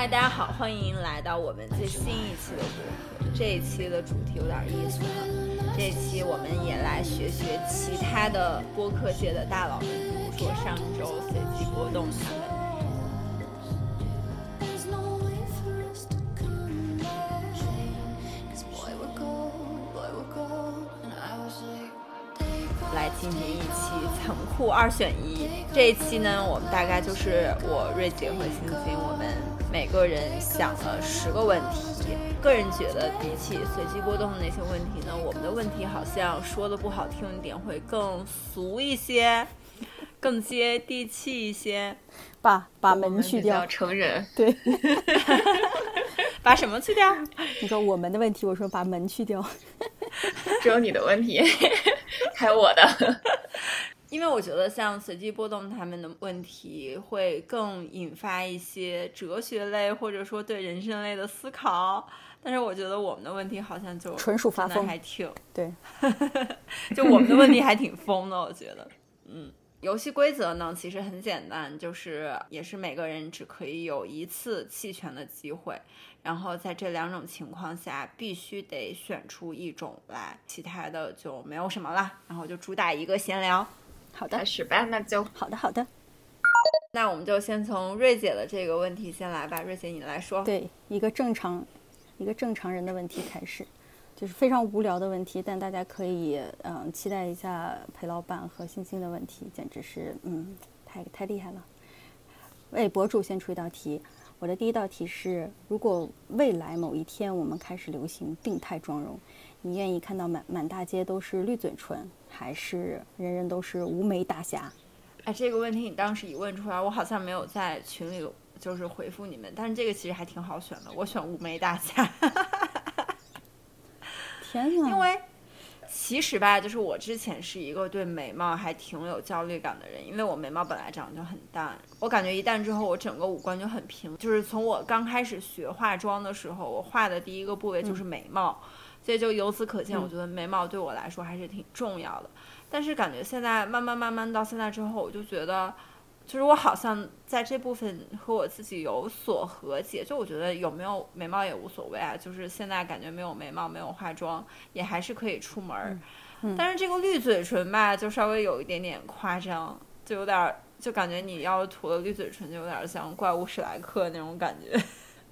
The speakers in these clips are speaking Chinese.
嗨，大家好，欢迎来到我们最新一期的播客。这一期的主题有点意思哈，这一期我们也来学学其他的播客界的大佬们，比如说上周随机波动他们。来进行一期残酷二选一。这一期呢，我们大概就是我瑞姐和星星，我们每个人想了十个问题。个人觉得，比起随机波动的那些问题呢，我们的问题好像说的不好听一点，会更俗一些，更接地气一些。把把门去掉，成人。对，把什么去掉？你说我们的问题，我说把门去掉。只有你的问题，还有我的。因为我觉得像随机波动他们的问题会更引发一些哲学类或者说对人生类的思考，但是我觉得我们的问题好像就纯属发疯，还挺对，就我们的问题 还挺疯的，我觉得。嗯，游戏规则呢其实很简单，就是也是每个人只可以有一次弃权的机会。然后在这两种情况下，必须得选出一种来，其他的就没有什么了。然后就主打一个闲聊。好的，开始吧，那就好的，好的。那我们就先从瑞姐的这个问题先来吧，瑞姐你来说。对，一个正常，一个正常人的问题开始，就是非常无聊的问题，但大家可以嗯期待一下裴老板和星星的问题，简直是嗯太太厉害了。为博主先出一道题。我的第一道题是：如果未来某一天我们开始流行病态妆容，你愿意看到满满大街都是绿嘴唇，还是人人都是无眉大侠？哎，这个问题你当时一问出来，我好像没有在群里就是回复你们，但是这个其实还挺好选的，我选无眉大侠。天哪！因为。其实吧，就是我之前是一个对眉毛还挺有焦虑感的人，因为我眉毛本来长得就很淡，我感觉一淡之后，我整个五官就很平。就是从我刚开始学化妆的时候，我画的第一个部位就是眉毛，所以就由此可见，我觉得眉毛对我来说还是挺重要的。但是感觉现在慢慢慢慢到现在之后，我就觉得。就是我好像在这部分和我自己有所和解，就我觉得有没有眉毛也无所谓啊。就是现在感觉没有眉毛、没有化妆，也还是可以出门儿。但是这个绿嘴唇吧，就稍微有一点点夸张，就有点就感觉你要涂了绿嘴唇，就有点像怪物史莱克那种感觉。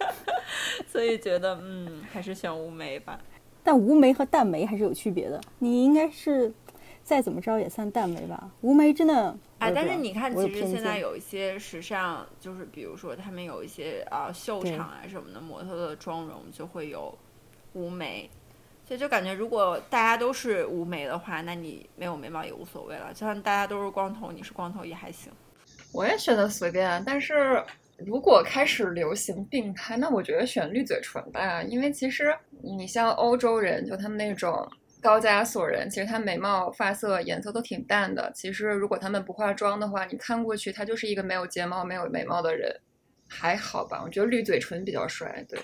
所以觉得嗯，还是选乌梅吧。但无眉和淡眉还是有区别的。你应该是。再怎么着也算淡眉吧，无眉真的。哎，但是你看，其实现在有一些时尚，就是比如说他们有一些啊秀场啊什么的，模特的妆容就会有无眉，所以就感觉如果大家都是无眉的话，那你没有眉毛也无所谓了。就算大家都是光头，你是光头也还行。我也觉得随便，但是如果开始流行病态，那我觉得选绿嘴唇吧，因为其实你像欧洲人，就他们那种。高加索人其实他眉毛发色颜色都挺淡的。其实如果他们不化妆的话，你看过去他就是一个没有睫毛、没有眉毛的人，还好吧？我觉得绿嘴唇比较帅。对，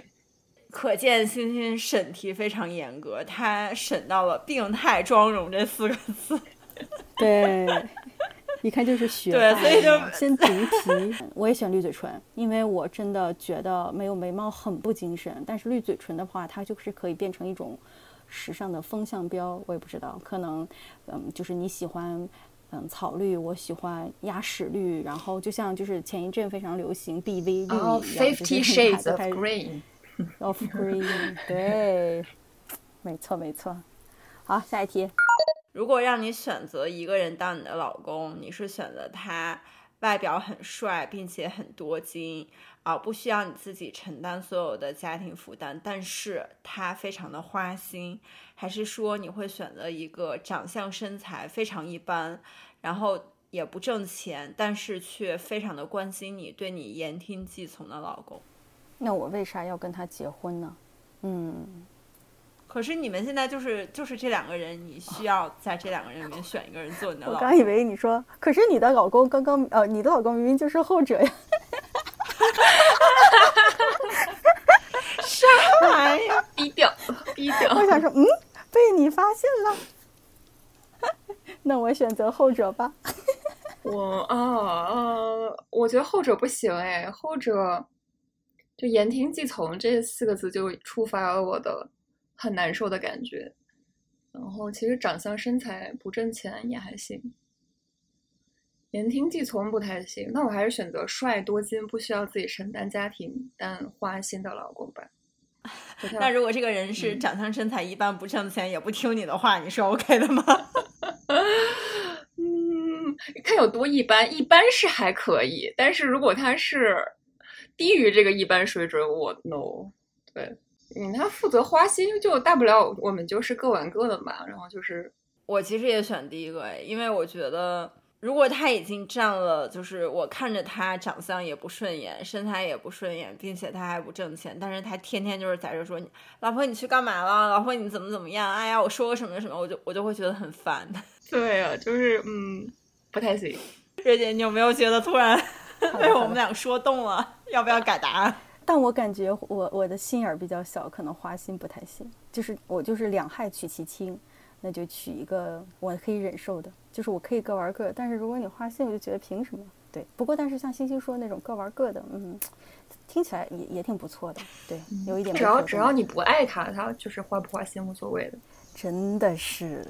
可见星星审题非常严格，他审到了“病态妆容”这四个字。对，一看就是学。对，所以就先 读题。我也选绿嘴唇，因为我真的觉得没有眉毛很不精神，但是绿嘴唇的话，它就是可以变成一种。时尚的风向标，我也不知道，可能，嗯，就是你喜欢，嗯，草绿，我喜欢鸭屎绿，然后就像就是前一阵非常流行 B V 绿一样，Fifty Shades of Green，of Green，对，没错没错。好，下一题，如果让你选择一个人当你的老公，你是选择他外表很帅，并且很多金。啊，不需要你自己承担所有的家庭负担，但是他非常的花心，还是说你会选择一个长相身材非常一般，然后也不挣钱，但是却非常的关心你，对你言听计从的老公？那我为啥要跟他结婚呢？嗯，可是你们现在就是就是这两个人，你需要在这两个人里面选一个人做你的老公。我刚以为你说，可是你的老公刚刚呃，你的老公明明就是后者呀。啥玩意儿？低调，低调。我想说，嗯，被你发现了。那我选择后者吧。我啊啊，我觉得后者不行哎，后者就言听计从这四个字就触发了我的很难受的感觉。然后其实长相身材不挣钱也还行，言听计从不太行，那我还是选择帅多金不需要自己承担家庭但花心的老公吧。那如果这个人是长相身材一般不挣钱也不听你的话，你是 OK 的吗？嗯，看有多一般，一般是还可以，但是如果他是低于这个一般水准，我 no。对，嗯，他负责花心，就大不了我们就是各玩各的嘛。然后就是我其实也选第一个，因为我觉得如果他已经占了，就是我看着他长相也不顺眼，身材也不顺眼，并且他还不挣钱，但是他天天就是在这说，老婆你去干嘛了？老婆你怎么怎么样？哎呀，我说个什么什么，我就我就会觉得很烦。对呀，就是嗯，不太行。瑞姐，你有没有觉得突然 被我们俩说动了？要不要改答案？但我感觉我我的心眼儿比较小，可能花心不太行。就是我就是两害取其轻，那就取一个我可以忍受的，就是我可以各玩各。但是如果你花心，我就觉得凭什么？对。不过但是像星星说那种各玩各的，嗯，听起来也也挺不错的。对，有一点。只要只要你不爱他，他就是花不花心无所谓的。真的是。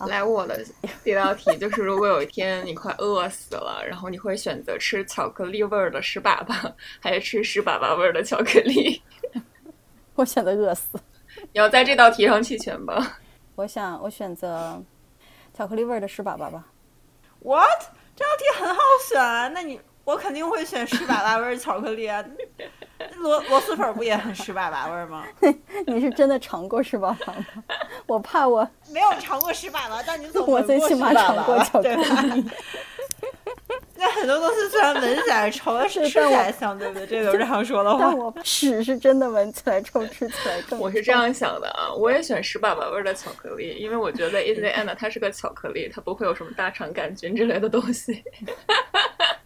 来我的第一道题 就是：如果有一天你快饿死了，然后你会选择吃巧克力味儿的屎粑粑，还是吃屎粑粑味儿的巧克力？我选择饿死。你要在这道题上弃权吧？我想我选择巧克力味儿的屎粑粑吧。What？这道题很好选，那你我肯定会选屎粑粑味儿巧克力啊。螺螺蛳粉不也很湿粑粑味儿吗？你是真的尝过湿粑粑吗？我怕我没有尝过湿粑粑，但你总我最起码尝过巧克力。那很多东西虽然闻起来臭，但是吃起来香，对不对？这都是常说的话。但我屎是真的闻起来臭，吃起来更。我是这样想的啊，我也选屎粑粑味的巧克力，因为我觉得 in the end 它是个巧克力，它不会有什么大肠杆菌之类的东西。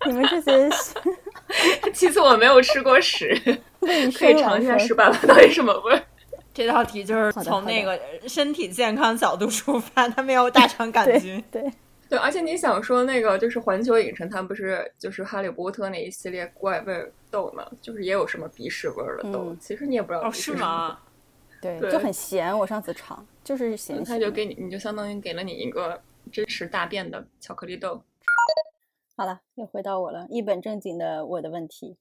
你们这些。其次，我没有吃过屎，可以尝一下屎粑粑到底什么味儿。这道题就是从那个身体健康角度出发，它没有大肠杆菌。对对，而且你想说那个就是环球影城，它不是就是哈利波特那一系列怪味豆嘛？就是也有什么鼻屎味儿的豆，其实你也不知道是吗？对，就很咸。我上次尝就是咸，他就给你，你就相当于给了你一个真实大便的巧克力豆。好了，又回到我了。一本正经的我的问题：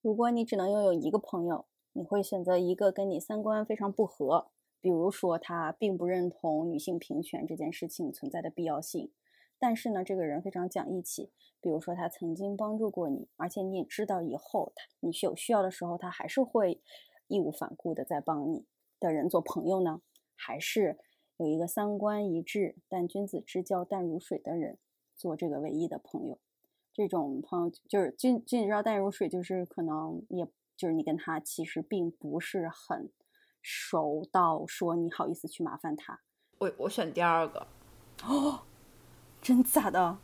如果你只能拥有一个朋友，你会选择一个跟你三观非常不合，比如说他并不认同女性平权这件事情存在的必要性，但是呢，这个人非常讲义气，比如说他曾经帮助过你，而且你也知道以后他你有需要的时候，他还是会义无反顾的在帮你的人做朋友呢？还是有一个三观一致但君子之交淡如水的人做这个唯一的朋友？这种朋友就是君君子之交淡如水，就是可能也就是你跟他其实并不是很熟到说你好意思去麻烦他。我我选第二个，哦，真假的？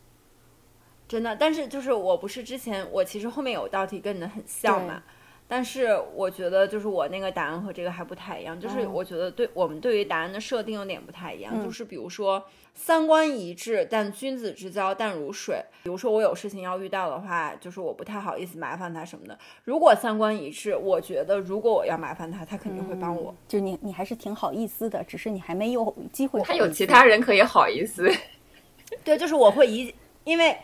真的，但是就是我不是之前我其实后面有道题跟你的很像嘛。但是我觉得，就是我那个答案和这个还不太一样。就是我觉得，对我们对于答案的设定有点不太一样。就是比如说，三观一致，但君子之交淡如水。比如说，我有事情要遇到的话，就是我不太好意思麻烦他什么的。如果三观一致，我觉得如果我要麻烦他，他肯定会帮我。就你，你还是挺好意思的，只是你还没有机会。他有其他人可以好意思。对，就是我会一，因为。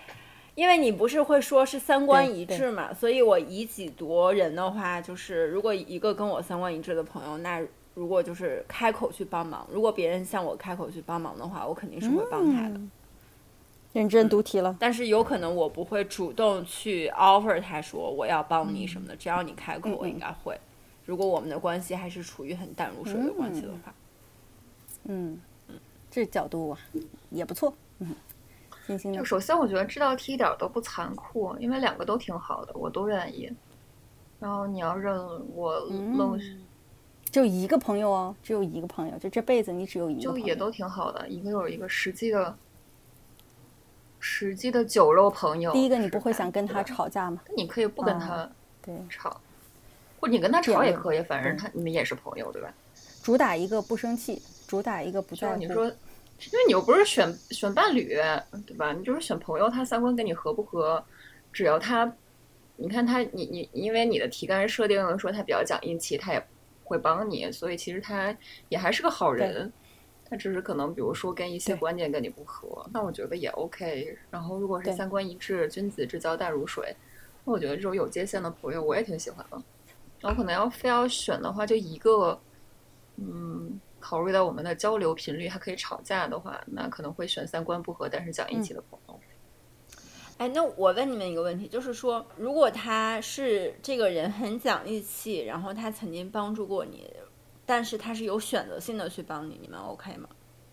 因为你不是会说是三观一致嘛，所以我以己度人的话，就是如果一个跟我三观一致的朋友，那如果就是开口去帮忙，如果别人向我开口去帮忙的话，我肯定是会帮他的。认真读题了，但是有可能我不会主动去 offer 他说我要帮你什么的，只要你开口，我应该会。如果我们的关系还是处于很淡如水的关系的话，嗯嗯，这角度啊也不错，嗯。就首先，我觉得这道题一点都不残酷，因为两个都挺好的，我都愿意。然后你要认我愣，就一个朋友哦，只有一个朋友，就这辈子你只有一个，就也都挺好的。一个有一个实际的、实际的酒肉朋友。第一个，你不会想跟他吵架吗？你可以不跟他对吵，或者你跟他吵也可以，反正他你们也是朋友，对吧？主打一个不生气，主打一个不在乎。你说。因为你又不是选选伴侣，对吧？你就是选朋友，他三观跟你合不合？只要他你看他，你你因为你的题干设定了说他比较讲义气，他也会帮你，所以其实他也还是个好人。他只是可能比如说跟一些观念跟你不合，那我觉得也 OK。然后如果是三观一致，君子之交淡如水，那我觉得这种有界限的朋友我也挺喜欢的。然后可能要非要选的话，就一个，嗯，考虑到我们的交流频率还可以吵架的话，那可能会选三观不合但是讲义气的朋友。哎，那我问你们一个问题，就是说，如果他是这个人很讲义气，然后他曾经帮助过你，但是他是有选择性的去帮你，你们 OK 吗？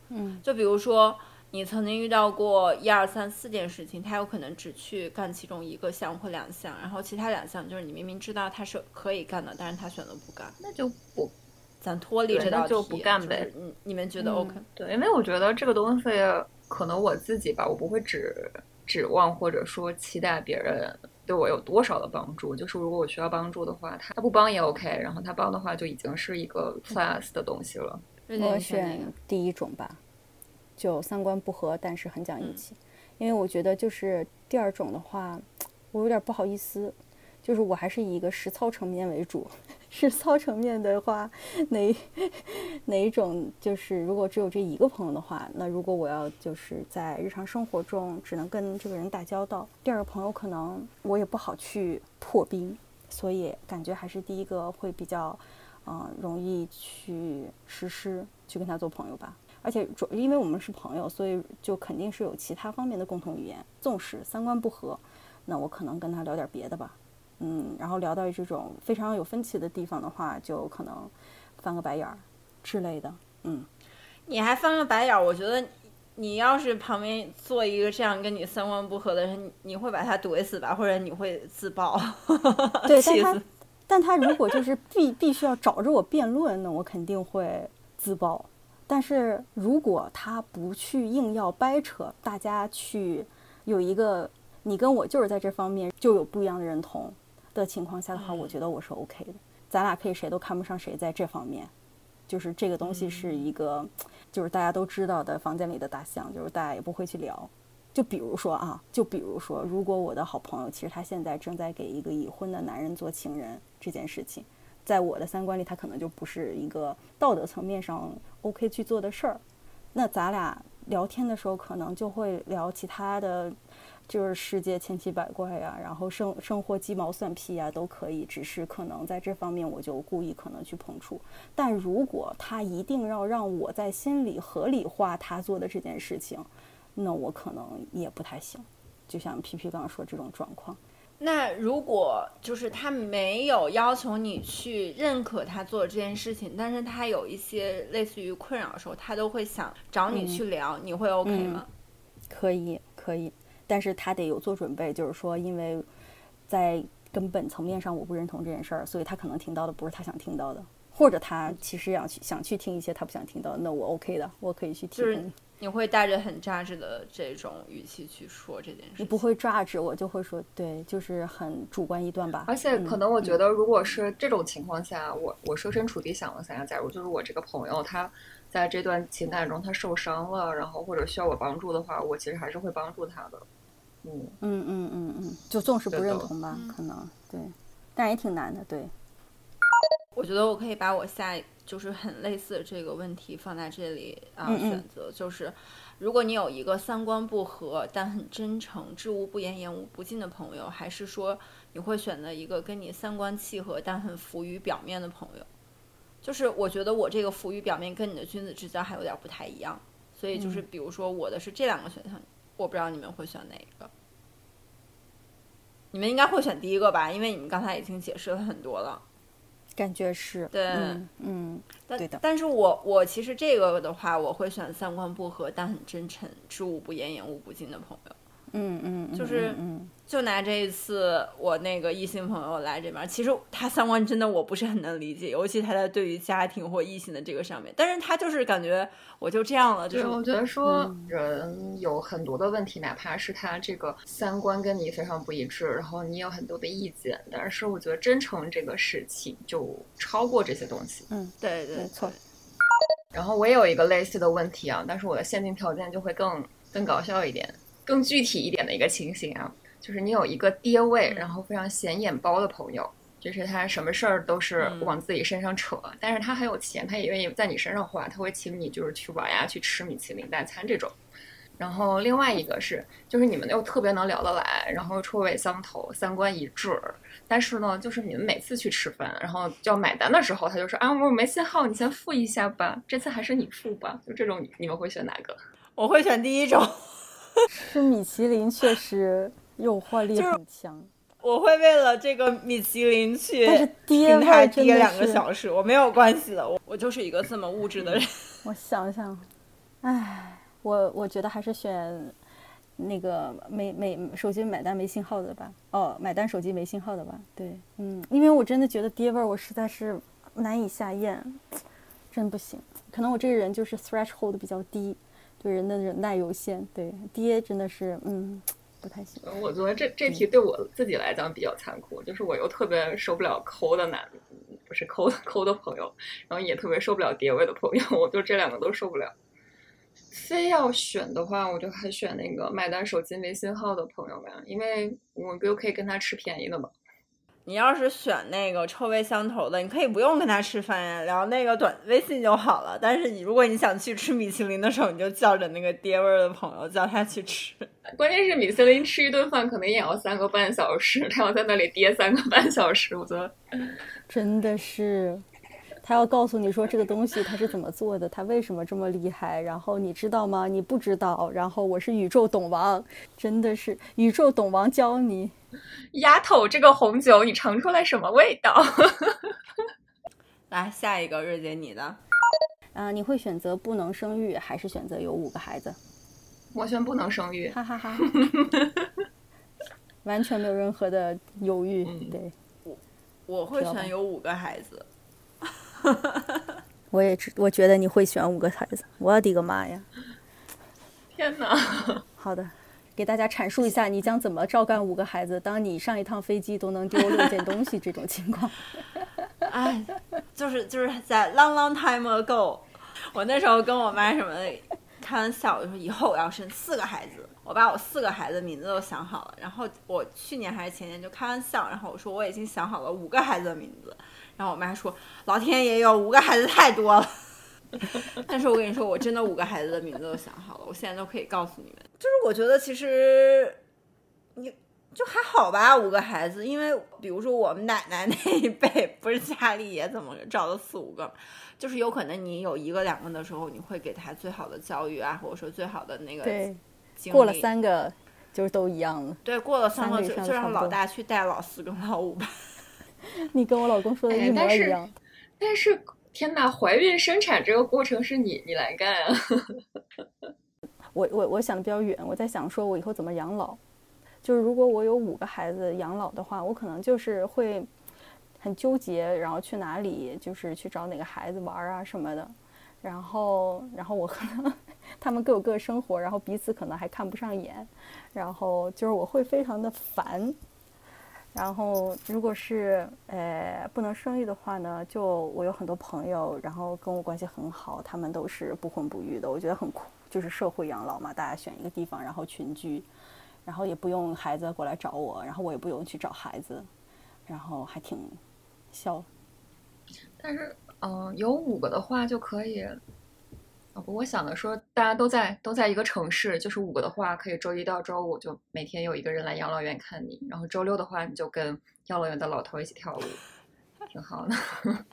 嗯，就比如说你曾经遇到过一二三四件事情，他有可能只去干其中一个项或两项，然后其他两项就是你明明知道他是可以干的，但是他选择不干，那就不，咱脱离这道题，就不干呗。你你们觉得 OK？对，因为我觉得这个东西可能我自己吧，我不会指。指望或者说期待别人对我有多少的帮助，就是如果我需要帮助的话，他不帮也 OK，然后他帮的话就已经是一个 plus 的东西了。我选第一种吧，就三观不合，但是很讲义气，因为我觉得就是第二种的话，我有点不好意思。就是我还是以一个实操层面为主，实操层面的话，哪哪一种就是如果只有这一个朋友的话，那如果我要就是在日常生活中只能跟这个人打交道，第二个朋友可能我也不好去破冰，所以感觉还是第一个会比较，嗯，容易去实施去跟他做朋友吧。而且主因为我们是朋友，所以就肯定是有其他方面的共同语言。纵使三观不合，那我可能跟他聊点别的吧。嗯，然后聊到这种非常有分歧的地方的话，就可能翻个白眼儿之类的。嗯，你还翻个白眼儿？我觉得你要是旁边坐一个这样跟你三观不合的人，你会把他怼死吧？或者你会自爆？对，但他但他如果就是必必须要找着我辩论，那我肯定会自爆。但是如果他不去硬要掰扯，大家去有一个你跟我就是在这方面就有不一样的认同。的情况下的话，我觉得我是 OK 的。咱俩可以谁都看不上谁，在这方面，就是这个东西是一个，就是大家都知道的房间里的大象，就是大家也不会去聊。就比如说啊，就比如说，如果我的好朋友其实他现在正在给一个已婚的男人做情人这件事情，在我的三观里，他可能就不是一个道德层面上 OK 去做的事儿。那咱俩聊天的时候，可能就会聊其他的。就是世界千奇百怪呀，然后生生活鸡毛蒜皮呀都可以，只是可能在这方面我就故意可能去碰触。但如果他一定要让我在心里合理化他做的这件事情，那我可能也不太行。就像皮皮刚刚说这种状况，那如果就是他没有要求你去认可他做的这件事情，但是他有一些类似于困扰的时候，他都会想找你去聊，你会 OK 吗？可以，可以。但是他得有做准备，就是说，因为在根本层面上我不认同这件事儿，所以他可能听到的不是他想听到的，或者他其实想去想去听一些他不想听到，那我 OK 的，我可以去听。就是你会带着很扎实的这种语气去说这件事，你不会抓着我就会说，对，就是很主观一段吧。而且可能我觉得，如果是这种情况下，我我设身处地想了想，假如就是我这个朋友他在这段情感中他受伤了，然后或者需要我帮助的话，我其实还是会帮助他的。嗯嗯嗯嗯嗯，就纵使不认同吧，可能对，但也挺难的。对，我觉得我可以把我下就是很类似的这个问题放在这里啊，选择就是，如果你有一个三观不合但很真诚、知无不言、言无不尽的朋友，还是说你会选择一个跟你三观契合但很浮于表面的朋友？就是我觉得我这个浮于表面跟你的君子之交还有点不太一样，所以就是比如说我的是这两个选项。我不知道你们会选哪一个，你们应该会选第一个吧，因为你们刚才已经解释了很多了，感觉是对，嗯，对的。但是我我其实这个的话，我会选三观不合但很真诚、知无不言、言无不尽的朋友。嗯嗯，就是嗯。就拿这一次我那个异性朋友来这边，其实他三观真的我不是很能理解，尤其他在对于家庭或异性的这个上面，但是他就是感觉我就这样了，就是我觉得说人有很多的问题，哪怕是他这个三观跟你非常不一致，然后你有很多的意见，但是我觉得真诚这个事情就超过这些东西。嗯，对对，没错。然后我也有一个类似的问题啊，但是我的限定条件就会更更搞笑一点。更具体一点的一个情形啊，就是你有一个爹味，然后非常显眼包的朋友，就是他什么事儿都是往自己身上扯，但是他很有钱，他也愿意在你身上花，他会请你就是去玩呀，去吃米其林大餐这种。然后另外一个是，就是你们又特别能聊得来，然后臭味相投，三观一致。但是呢，就是你们每次去吃饭，然后要买单的时候，他就说啊，我没信号，你先付一下吧，这次还是你付吧。就这种，你们会选哪个？我会选第一种。吃米其林确实诱惑力很强。我会为了这个米其林去跟他爹两个小时，我没有关系的，我我就是一个这么物质的人。我想想，唉。我我觉得还是选那个没没手机买单没信号的吧。哦，买单手机没信号的吧。对，嗯，因为我真的觉得爹味儿，我实在是难以下咽，真不行。可能我这个人就是 threshold 比较低，对人的忍耐有限。对，爹真的是，嗯，不太行。我觉得这这题对我自己来讲比较残酷，就是我又特别受不了抠的男，不是抠抠的朋友，然后也特别受不了爹味的朋友，我就这两个都受不了。非要选的话，我就还选那个买单手机没信号的朋友吧，因为我不就可以跟他吃便宜的嘛。你要是选那个臭味相投的，你可以不用跟他吃饭呀，聊那个短微信就好了。但是你如果你想去吃米其林的时候，你就叫着那个爹味儿的朋友叫他去吃。关键是米其林吃一顿饭可能也要三个半小时，他要在那里憋三个半小时，我觉得 真的是。他要告诉你说这个东西它是怎么做的，它为什么这么厉害？然后你知道吗？你不知道。然后我是宇宙懂王，真的是宇宙懂王教你。丫头，这个红酒你尝出来什么味道？来下一个，瑞姐你的。啊，你会选择不能生育，还是选择有五个孩子？我选不能生育。哈哈哈。完全没有任何的犹豫。对，我我会选有五个孩子。我也知，我觉得你会选五个孩子。我的个妈呀！天哪！好的，给大家阐述一下，你将怎么照干五个孩子？当你上一趟飞机都能丢六件东西这种情况。哎，就是 就是在 long long time ago，我那时候跟我妈什么的开玩笑，我说以后我要生四个孩子，我把我四个孩子名字都想好了。然后我去年还是前年就开玩笑，然后我说我已经想好了五个孩子的名字。然后我妈说：“老天爷有五个孩子太多了。” 但是我跟你说，我真的五个孩子的名字都想好了，我现在都可以告诉你们。就是我觉得其实你就还好吧，五个孩子，因为比如说我们奶奶那一辈，不是家里也怎么找了四五个，就是有可能你有一个两个的时候，你会给他最好的教育啊，或者说最好的那个。对。过了三个，就是都一样了。对，过了三个就就让老大去带老四跟老五吧。你跟我老公说的一模一样，但是天哪，怀孕生产这个过程是你你来干啊！我我我想的比较远，我在想说我以后怎么养老，就是如果我有五个孩子养老的话，我可能就是会很纠结，然后去哪里，就是去找哪个孩子玩啊什么的，然后然后我可能 他们各有各的生活，然后彼此可能还看不上眼，然后就是我会非常的烦。然后，如果是呃不能生育的话呢，就我有很多朋友，然后跟我关系很好，他们都是不婚不育的，我觉得很酷，就是社会养老嘛，大家选一个地方，然后群居，然后也不用孩子过来找我，然后我也不用去找孩子，然后还挺笑。但是，嗯，有五个的话就可以。不，我想的说，大家都在都在一个城市，就是五个的话，可以周一到周五就每天有一个人来养老院看你，然后周六的话，你就跟养老院的老头一起跳舞，挺好的。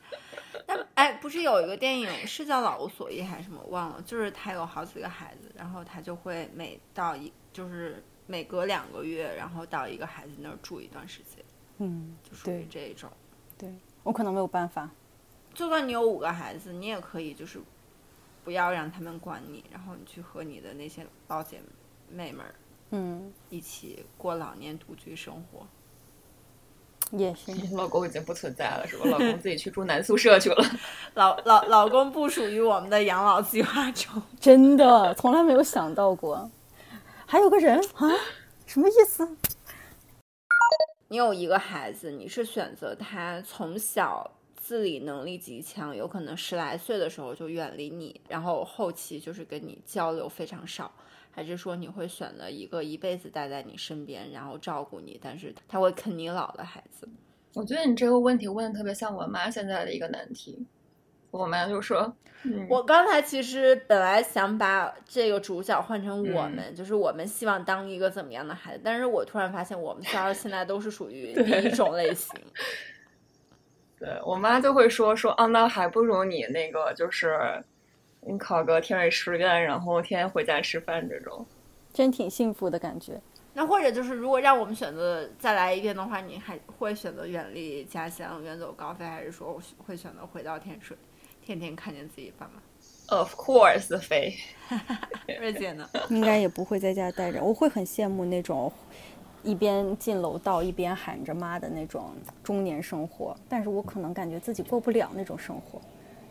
那哎，不是有一个电影是叫《老无所依》还是什么？忘了，就是他有好几个孩子，然后他就会每到一就是每隔两个月，然后到一个孩子那儿住一段时间。嗯，就属于这一种。对我可能没有办法。就算你有五个孩子，你也可以就是。不要让他们管你，然后你去和你的那些老姐妹们儿，嗯，一起过老年独居生活。也行，老公已经不存在了，是吧？老公自己去住男宿舍去了。老老老公不属于我们的养老计划中，真的从来没有想到过。还有个人啊，什么意思？你有一个孩子，你是选择他从小。自理能力极强，有可能十来岁的时候就远离你，然后后期就是跟你交流非常少，还是说你会选择一个一辈子待在你身边，然后照顾你，但是他会啃你老的孩子？我觉得你这个问题问的特别像我妈现在的一个难题。我妈就说：“嗯、我刚才其实本来想把这个主角换成我们，就是我们希望当一个怎么样的孩子，但是我突然发现我们仨现在都是属于 第一种类型。对我妈就会说说啊，那还不如你那个就是你考个天水师院，然后天天回家吃饭这种，真挺幸福的感觉。那或者就是如果让我们选择再来一遍的话，你还会选择远离家乡、远走高飞，还是说会选择回到天水？”天天看见自己爸妈，Of course，飞。瑞姐呢？应该也不会在家待着。我会很羡慕那种一边进楼道一边喊着妈的那种中年生活，但是我可能感觉自己过不了那种生活。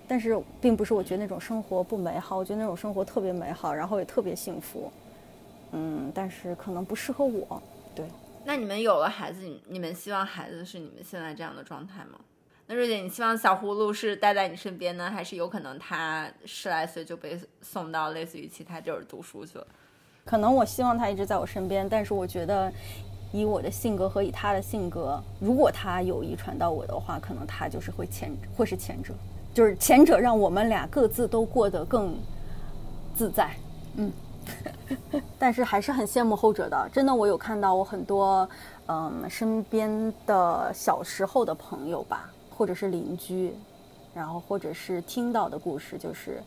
但是并不是我觉得那种生活不美好，我觉得那种生活特别美好，然后也特别幸福。嗯，但是可能不适合我。对。那你们有了孩子，你你们希望孩子是你们现在这样的状态吗？那瑞姐，你希望小葫芦是待在你身边呢，还是有可能他十来岁就被送到类似于其他地儿读书去了？可能我希望他一直在我身边，但是我觉得以我的性格和以他的性格，如果他有遗传到我的话，可能他就是会前会是前者，就是前者让我们俩各自都过得更自在。嗯，但是还是很羡慕后者的。真的，我有看到我很多嗯身边的小时候的朋友吧。或者是邻居，然后或者是听到的故事，就是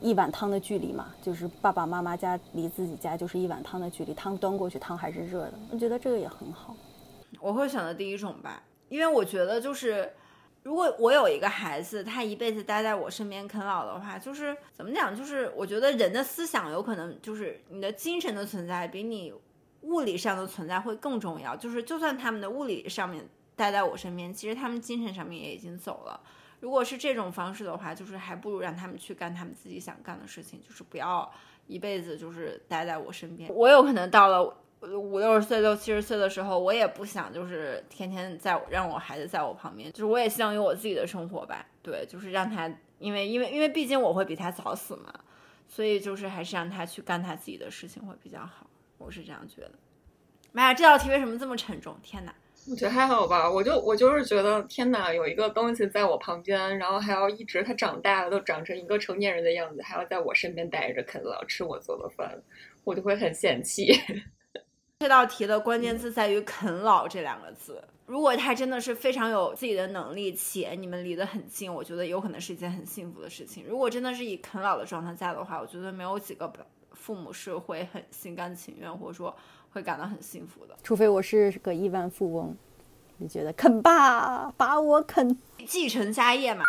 一碗汤的距离嘛，就是爸爸妈妈家离自己家就是一碗汤的距离，汤端过去汤还是热的，我觉得这个也很好。我会选择第一种吧，因为我觉得就是如果我有一个孩子，他一辈子待在我身边啃老的话，就是怎么讲，就是我觉得人的思想有可能就是你的精神的存在比你物理上的存在会更重要，就是就算他们的物理上面。待在我身边，其实他们精神上面也已经走了。如果是这种方式的话，就是还不如让他们去干他们自己想干的事情，就是不要一辈子就是待在我身边。我有可能到了五六十岁、六七十岁的时候，我也不想就是天天在让我孩子在我旁边，就是我也希望有我自己的生活吧。对，就是让他，因为因为因为毕竟我会比他早死嘛，所以就是还是让他去干他自己的事情会比较好。我是这样觉得。妈呀，这道题为什么这么沉重？天哪！我觉得还好吧，我就我就是觉得天哪，有一个东西在我旁边，然后还要一直它长大了都长成一个成年人的样子，还要在我身边待着啃老吃我做的饭，我就会很嫌弃。这道题的关键字在于“啃老”这两个字。如果他真的是非常有自己的能力，且你们离得很近，我觉得有可能是一件很幸福的事情。如果真的是以啃老的状态在的话，我觉得没有几个父母是会很心甘情愿，或者说。会感到很幸福的，除非我是个亿万富翁，你觉得啃吧，把我啃，继承家业嘛。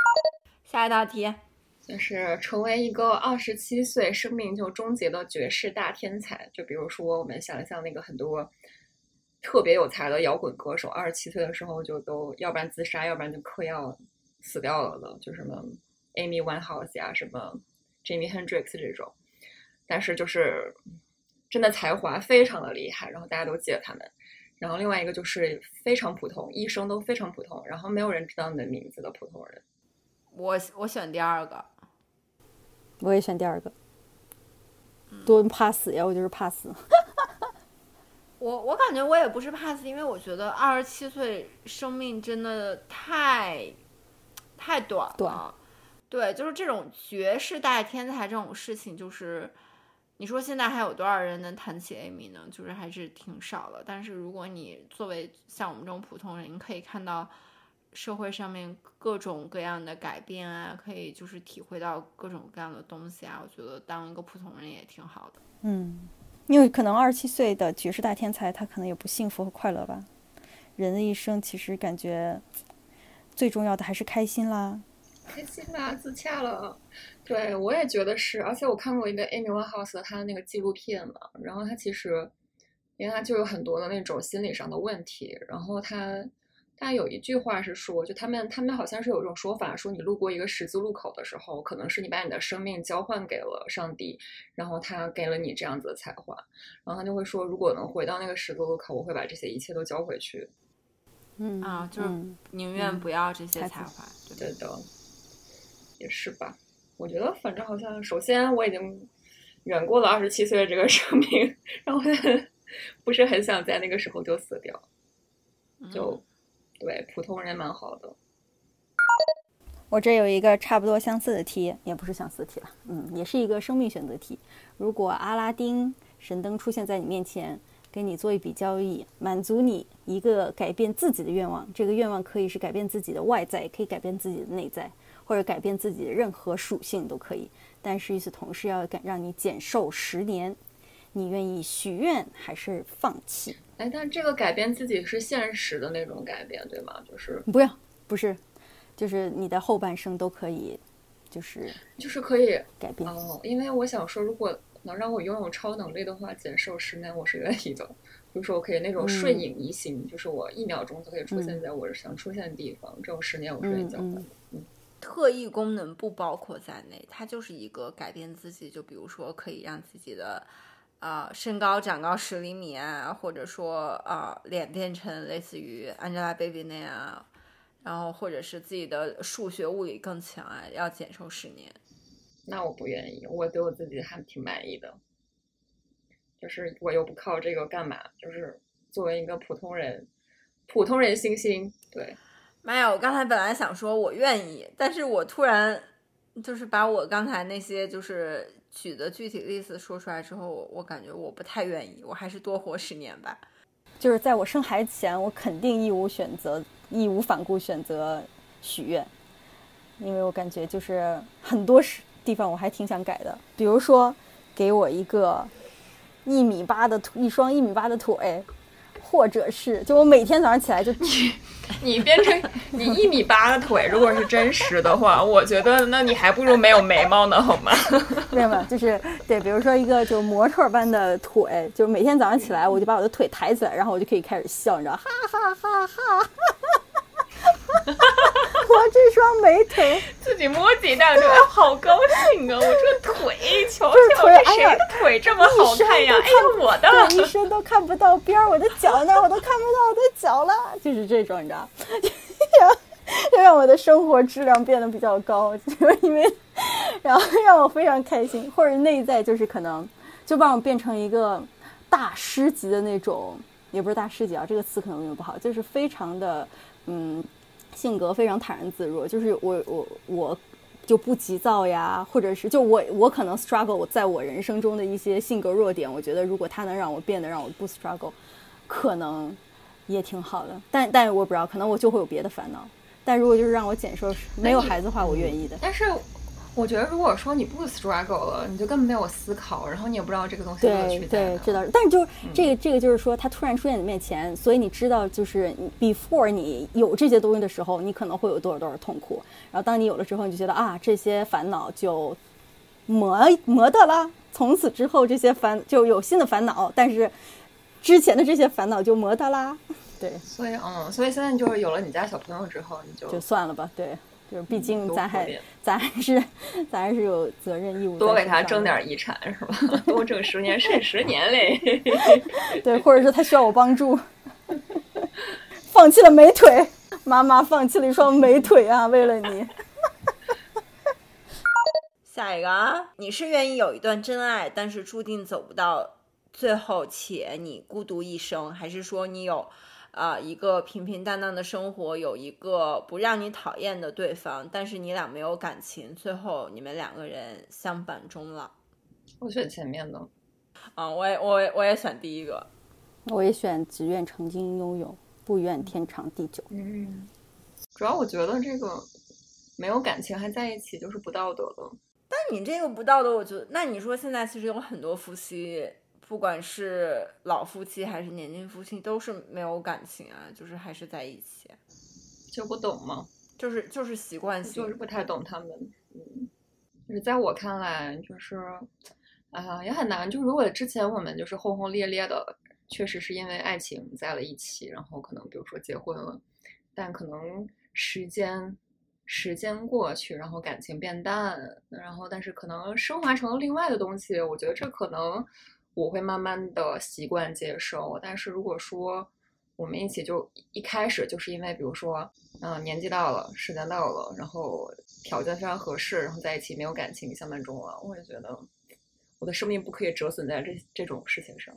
下一道题，就是成为一个二十七岁生命就终结的绝世大天才。就比如说，我们想象那个很多特别有才的摇滚歌手，二十七岁的时候就都要不然自杀，要不然就嗑药死掉了的，就什么 Amy Winehouse 呀，什么 Jimmy Hendrix 这种。但是就是。真的才华非常的厉害，然后大家都记得他们。然后另外一个就是非常普通，一生都非常普通，然后没有人知道你的名字的普通人。我我选第二个，我也选第二个。多怕死呀！我就是怕死。我我感觉我也不是怕死，因为我觉得二十七岁生命真的太太短了。对，就是这种绝世大天才这种事情，就是。你说现在还有多少人能谈起 Amy 呢？就是还是挺少的。但是如果你作为像我们这种普通人，你可以看到社会上面各种各样的改变啊，可以就是体会到各种各样的东西啊。我觉得当一个普通人也挺好的。嗯，因为可能二十七岁的绝世大天才，他可能也不幸福和快乐吧。人的一生其实感觉最重要的还是开心啦。开心吧，自洽了。对，我也觉得是。而且我看过一个 Amy Winehouse 的他的那个纪录片嘛，然后他其实，因为他就有很多的那种心理上的问题。然后他，他有一句话是说，就他们他们好像是有一种说法，说你路过一个十字路口的时候，可能是你把你的生命交换给了上帝，然后他给了你这样子的才华。然后他就会说，如果能回到那个十字路口，我会把这些一切都交回去。嗯啊，就是宁愿不要这些才华，对的。也是吧，我觉得反正好像，首先我已经远过了二十七岁的这个生命，然后不是很想在那个时候就死掉，就对普通人蛮好的。我这有一个差不多相似的题，也不是相似题了，嗯，也是一个生命选择题。如果阿拉丁神灯出现在你面前，给你做一笔交易，满足你一个改变自己的愿望，这个愿望可以是改变自己的外在，也可以改变自己的内在，或者改变自己的任何属性都可以。但是与此同时，要敢让你减寿十年，你愿意许愿还是放弃？哎，但这个改变自己是现实的那种改变，对吗？就是不要，不是，就是你的后半生都可以，就是就是可以改变。哦，因为我想说，如果能让我拥有超能力的话，减寿十年我是愿意的。比如说，我可以那种瞬影移形，就是我一秒钟就可以出现在我想出现的地方，这种十年我是愿意交换的。嗯。特异功能不包括在内，它就是一个改变自己，就比如说可以让自己的，呃，身高长高十厘米啊，或者说啊，脸变成类似于 Angelababy 那样，然后或者是自己的数学物理更强啊，要减寿十年。那我不愿意，我对我自己还挺满意的，就是我又不靠这个干嘛，就是作为一个普通人，普通人星星，对。妈呀！我刚才本来想说我愿意，但是我突然就是把我刚才那些就是举的具体例子说出来之后，我我感觉我不太愿意，我还是多活十年吧。就是在我生孩子前，我肯定义无选择、义无反顾选择许愿，因为我感觉就是很多时地方我还挺想改的，比如说给我一个一米八的腿，一双一米八的腿。或者是，就我每天早上起来就 你，你变成你一米八的腿，如果是真实的话，我觉得那你还不如没有眉毛呢，好吗？没有没有，就是对，比如说一个就模特般的腿，就每天早上起来我就把我的腿抬起来，然后我就可以开始笑，你知道，哈哈哈哈。我这双美腿，自己摸几下就好高兴啊！我这 腿，瞧瞧这谁的腿这么好看呀？哎呀，我的，一身都看不到边儿，我的脚呢，我都看不到我的脚了，就是这种，你知道，就让我的生活质量变得比较高，就是因为，然后让我非常开心，或者内在就是可能就把我变成一个大师级的那种，也不是大师级啊，这个词可能用的不好，就是非常的。嗯，性格非常坦然自若，就是我我我就不急躁呀，或者是就我我可能 struggle 在我人生中的一些性格弱点，我觉得如果他能让我变得让我不 struggle，可能也挺好的。但但我不知道，可能我就会有别的烦恼。但如果就是让我减寿，没有孩子的话，我愿意的。但是。我觉得，如果说你不 struggle 了，你就根本没有思考，然后你也不知道这个东西乐趣在哪。对，知道。但是就是这个，这个就是说，它突然出现你面前，所以你知道，就是 before 你有这些东西的时候，你可能会有多少多少痛苦。然后当你有了之后，你就觉得啊，这些烦恼就没没得了。从此之后，这些烦就有新的烦恼，但是之前的这些烦恼就没得啦。对。所以，嗯，所以现在就是有了你家小朋友之后，你就就算了吧。对。就是毕竟咱还 咱还是咱还是有责任义务，多给他挣点遗产是吧？多挣十年剩十年嘞。对，或者是他需要我帮助，放弃了美腿，妈妈放弃了一双美腿啊，为了你。下一个啊，你是愿意有一段真爱，但是注定走不到最后，且你孤独一生，还是说你有？啊，一个平平淡淡的生活，有一个不让你讨厌的对方，但是你俩没有感情，最后你们两个人相伴终老。我选前面的。啊，我也，我也，我也选第一个。我也选只愿曾经拥有，不愿天长地久。嗯，主要我觉得这个没有感情还在一起就是不道德的。但你这个不道德，我觉得，那你说现在其实有很多夫妻。不管是老夫妻还是年轻夫妻，都是没有感情啊，就是还是在一起，就不懂吗？就是就是习惯性，就是不太懂他们。嗯，就是在我看来，就是，啊，也很难。就如果之前我们就是轰轰烈烈的，确实是因为爱情在了一起，然后可能比如说结婚了，但可能时间时间过去，然后感情变淡，然后但是可能升华成了另外的东西，我觉得这可能。我会慢慢的习惯接受，但是如果说我们一起就一开始就是因为，比如说，嗯，年纪到了，时间到了，然后条件非常合适，然后在一起没有感情，相伴终老，我也觉得我的生命不可以折损在这这种事情上。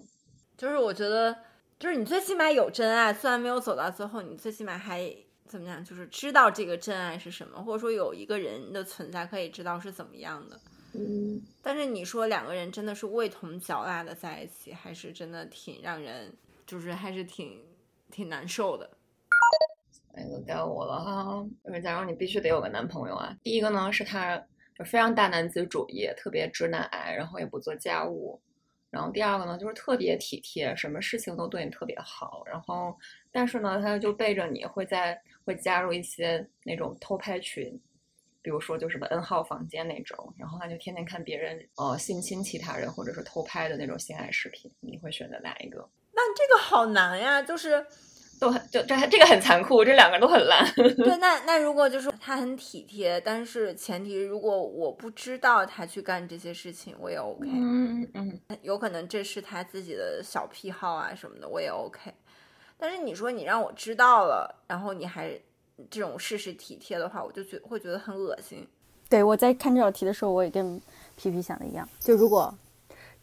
就是我觉得，就是你最起码有真爱，虽然没有走到最后，你最起码还怎么样，就是知道这个真爱是什么，或者说有一个人的存在可以知道是怎么样的。嗯，但是你说两个人真的是味同嚼蜡的在一起，还是真的挺让人，就是还是挺挺难受的。那个该我了哈，就是假如你必须得有个男朋友啊，第一个呢是他就非常大男子主义，特别直男癌，然后也不做家务。然后第二个呢，就是特别体贴，什么事情都对你特别好。然后，但是呢，他就背着你会在会加入一些那种偷拍群，比如说就什么 N 号房间那种。然后他就天天看别人呃性侵其他人或者是偷拍的那种性爱视频。你会选择哪一个？那这个好难呀，就是都很就这这个很残酷，这两个都很烂。对，那那如果就是他很体贴，但是前提如果我不知道他去干这些事情，我也 OK。嗯嗯，有可能这是他自己的小癖好啊什么的，我也 OK。但是你说你让我知道了，然后你还这种事事体贴的话，我就觉会觉得很恶心。对我在看这道题的时候，我也跟皮皮想的一样，就如果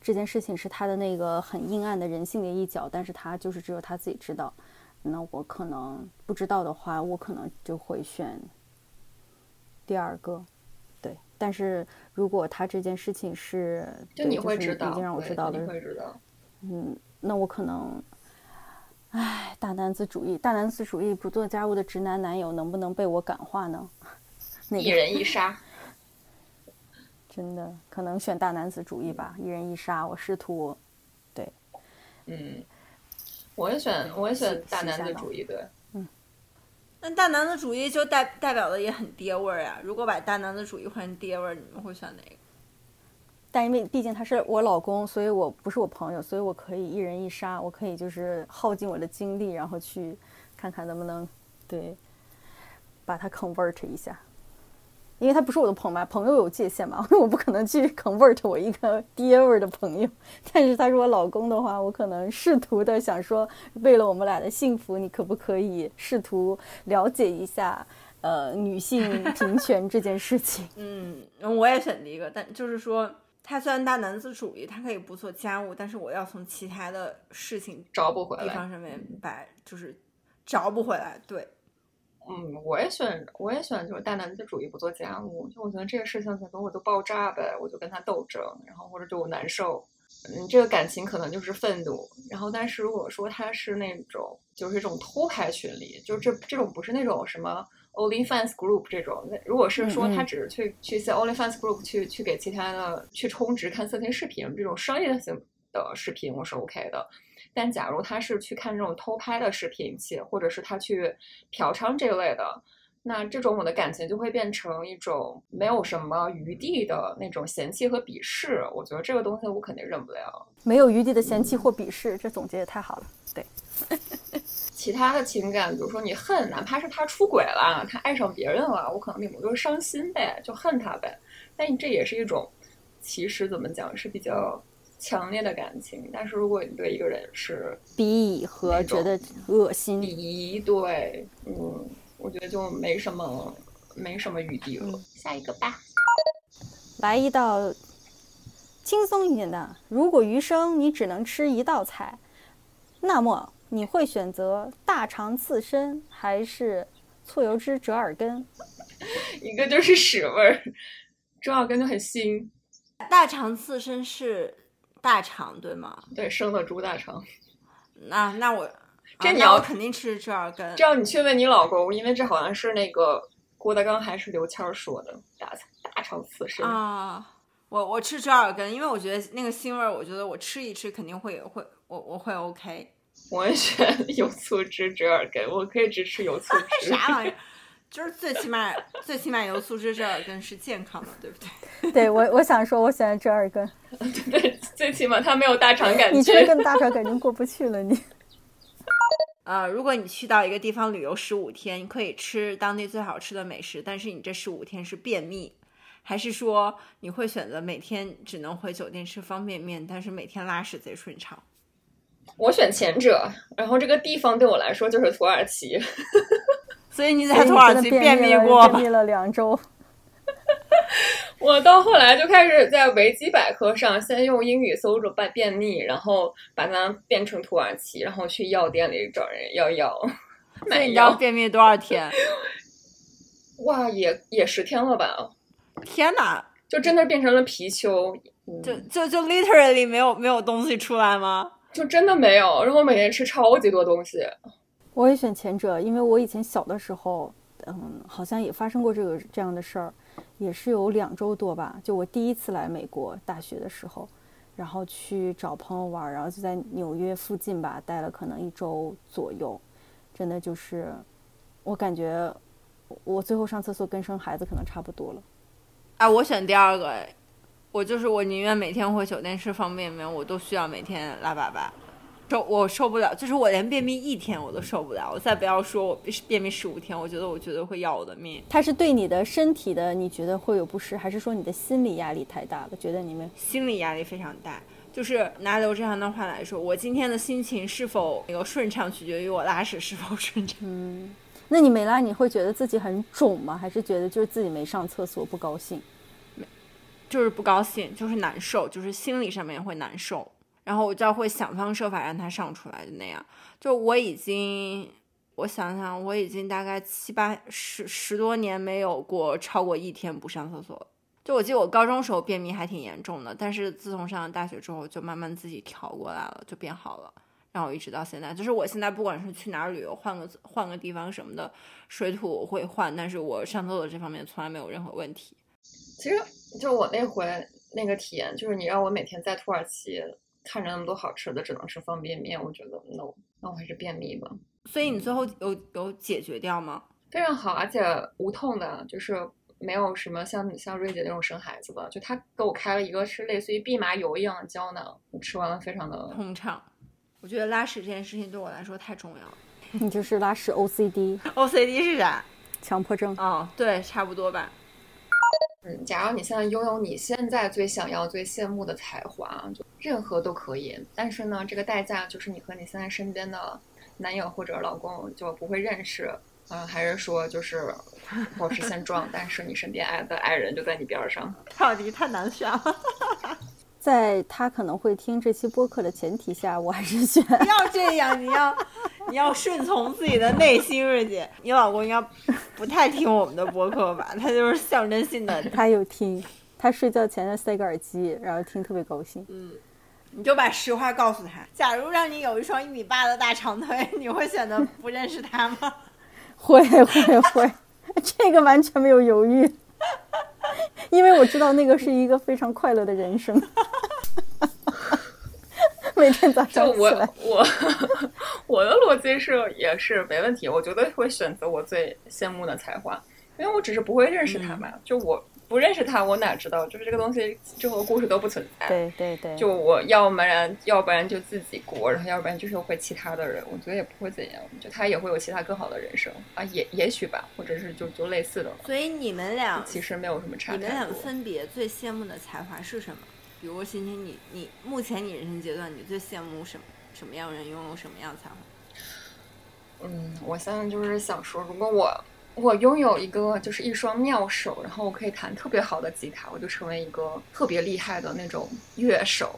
这件事情是他的那个很阴暗的人性的一角，但是他就是只有他自己知道，那我可能不知道的话，我可能就会选第二个。对，但是如果他这件事情是就对你会知道，是已经让我知道的你，会知道。嗯，那我可能，唉，大男子主义，大男子主义不做家务的直男男友能不能被我感化呢？那个一人一杀，真的可能选大男子主义吧，一人一杀。我试图，对嗯，我也选，我也选大男子主义，对。那大男子主义就代代表的也很爹味儿呀。如果把大男子主义换成爹味儿，你们会选哪个？但因为毕竟他是我老公，所以我不是我朋友，所以我可以一人一杀，我可以就是耗尽我的精力，然后去看看能不能对把他 convert 一下。因为他不是我的朋友嘛，朋友有界限嘛，我不可能去 convert 我一个爹味儿的朋友。但是他是我老公的话，我可能试图的想说，为了我们俩的幸福，你可不可以试图了解一下，呃，女性平权这件事情？嗯，我也选第一个，但就是说，他虽然大男子主义，他可以不做家务，但是我要从其他的事情找不回来地方上面把就是找不回来。对，嗯，我也选，我也选，就是大男子主义不做家务。就我觉得这个事情，可能我就爆炸呗，我就跟他斗争，然后或者就我难受。嗯，这个感情可能就是愤怒。然后，但是如果说他是那种，就是一种偷拍群里，就这这种不是那种什么 OnlyFans group 这种。那如果是说他只是去去一些 OnlyFans group 去去给其他的去充值看色情视频这种商业性的视频，我是 OK 的。但假如他是去看这种偷拍的视频，且或者是他去嫖娼这类的，那这种我的感情就会变成一种没有什么余地的那种嫌弃和鄙视。我觉得这个东西我肯定忍不了。没有余地的嫌弃或鄙视，这总结也太好了。对，其他的情感，比如说你恨，哪怕是他出轨了，他爱上别人了，我可能顶多就是伤心呗，就恨他呗。但你这也是一种，其实怎么讲是比较强烈的感情。但是如果你对一个人是鄙夷和觉得恶心鄙，夷，对，嗯，我觉得就没什么没什么余地了。嗯下一个吧。来一道轻松一点的。如果余生你只能吃一道菜，那么你会选择大肠刺身还是醋油汁折耳根？一个就是屎味儿，折耳根就很腥，大肠刺身是大肠对吗？对，生的猪大肠。那那我这你要肯定吃折耳根这。样你去问你老公，因为这好像是那个郭德纲还是刘谦儿说的，大大肠刺身。啊，我我吃折耳根，因为我觉得那个腥味儿，我觉得我吃一吃肯定会会我我会 OK。我也选 有醋汁折耳根，我可以只吃有醋汁。啥玩意儿？就是最起码最起码油醋汁折耳根是健康的，对不对？对我，我想说，我选折耳根。对 对，最起码它没有大肠杆菌你这个。跟大肠杆菌过不去了，你。呃，如果你去到一个地方旅游十五天，你可以吃当地最好吃的美食，但是你这十五天是便秘，还是说你会选择每天只能回酒店吃方便面，但是每天拉屎贼顺畅？我选前者，然后这个地方对我来说就是土耳其。所以你所以你在土耳其便秘了过吧便？秘了两周。我到后来就开始在维基百科上先用英语搜着便便秘，然后把它变成土耳其，然后去药店里找人要药。所以你要便秘多少天？哇，也也十天了吧？天哪！就真的变成了貔貅，就就就 literally 没有没有东西出来吗？就真的没有。然后每天吃超级多东西。我也选前者，因为我以前小的时候，嗯，好像也发生过这个这样的事儿，也是有两周多吧。就我第一次来美国大学的时候，然后去找朋友玩，然后就在纽约附近吧待了可能一周左右，真的就是我感觉我最后上厕所跟生孩子可能差不多了。哎，我选第二个，哎，我就是我宁愿每天回酒店吃方便面，我都需要每天拉粑粑。受我受不了，就是我连便秘一天我都受不了，我再不要说我便秘十五天，我觉得我绝对会要我的命。它是对你的身体的，你觉得会有不适，还是说你的心理压力太大了？觉得你们心理压力非常大，就是拿刘志涵的话来说，我今天的心情是否那个顺畅，取决于我拉屎是否顺畅。嗯，那你没拉，你会觉得自己很肿吗？还是觉得就是自己没上厕所不高兴？就是不高兴，就是难受，就是心理上面会难受。然后我就会想方设法让他上出来，就那样。就我已经，我想想，我已经大概七八十十多年没有过超过一天不上厕所。就我记得我高中时候便秘还挺严重的，但是自从上了大学之后，就慢慢自己调过来了，就变好了。然后一直到现在，就是我现在不管是去哪儿旅游，换个换个地方什么的，水土会换，但是我上厕所这方面从来没有任何问题。其实就我那回那个体验，就是你让我每天在土耳其。看着那么多好吃的，只能吃方便面，我觉得 no，那我还是便秘吧。所以你最后有有解决掉吗？非常好，而且无痛的，就是没有什么像像瑞姐那种生孩子的，就她给我开了一个是类似于蓖麻油一样的胶囊，我吃完了非常的通畅。我觉得拉屎这件事情对我来说太重要了。你就是拉屎 OCD，OCD 是啥？强迫症。哦，对，差不多吧。嗯，假如你现在拥有你现在最想要、最羡慕的才华，就任何都可以。但是呢，这个代价就是你和你现在身边的男友或者老公就不会认识，嗯，还是说就是保持现状，但是你身边爱的爱人就在你边上。到底太难选了。在他可能会听这期播客的前提下，我还是选。不要这样，你要你要顺从自己的内心，瑞姐。你老公应该不太听我们的播客吧？他就是象征性的。他有听，他睡觉前塞个耳机，然后听特别高兴。嗯，你就把实话告诉他。假如让你有一双一米八的大长腿，你会选择不认识他吗？会会会，这个完全没有犹豫。因为我知道那个是一个非常快乐的人生，每天早上起来，我 我的逻辑是也是没问题，我觉得会选择我最羡慕的才华，因为我只是不会认识他嘛，就我。不认识他，我哪知道？就是这个东西，任何故事都不存在。对对对。就我要不然，要不然就自己过，然后要不然就是会其他的人，我觉得也不会怎样。就他也会有其他更好的人生啊，也也许吧，或者是就就类似的。所以你们俩其实没有什么差。你们俩分别最羡慕的才华是什么？比如欣欣，你你目前你人生阶段，你最羡慕什么？什么样人拥有什么样才华？嗯，我现在就是想说，如果我。我拥有一个就是一双妙手，然后我可以弹特别好的吉他，我就成为一个特别厉害的那种乐手，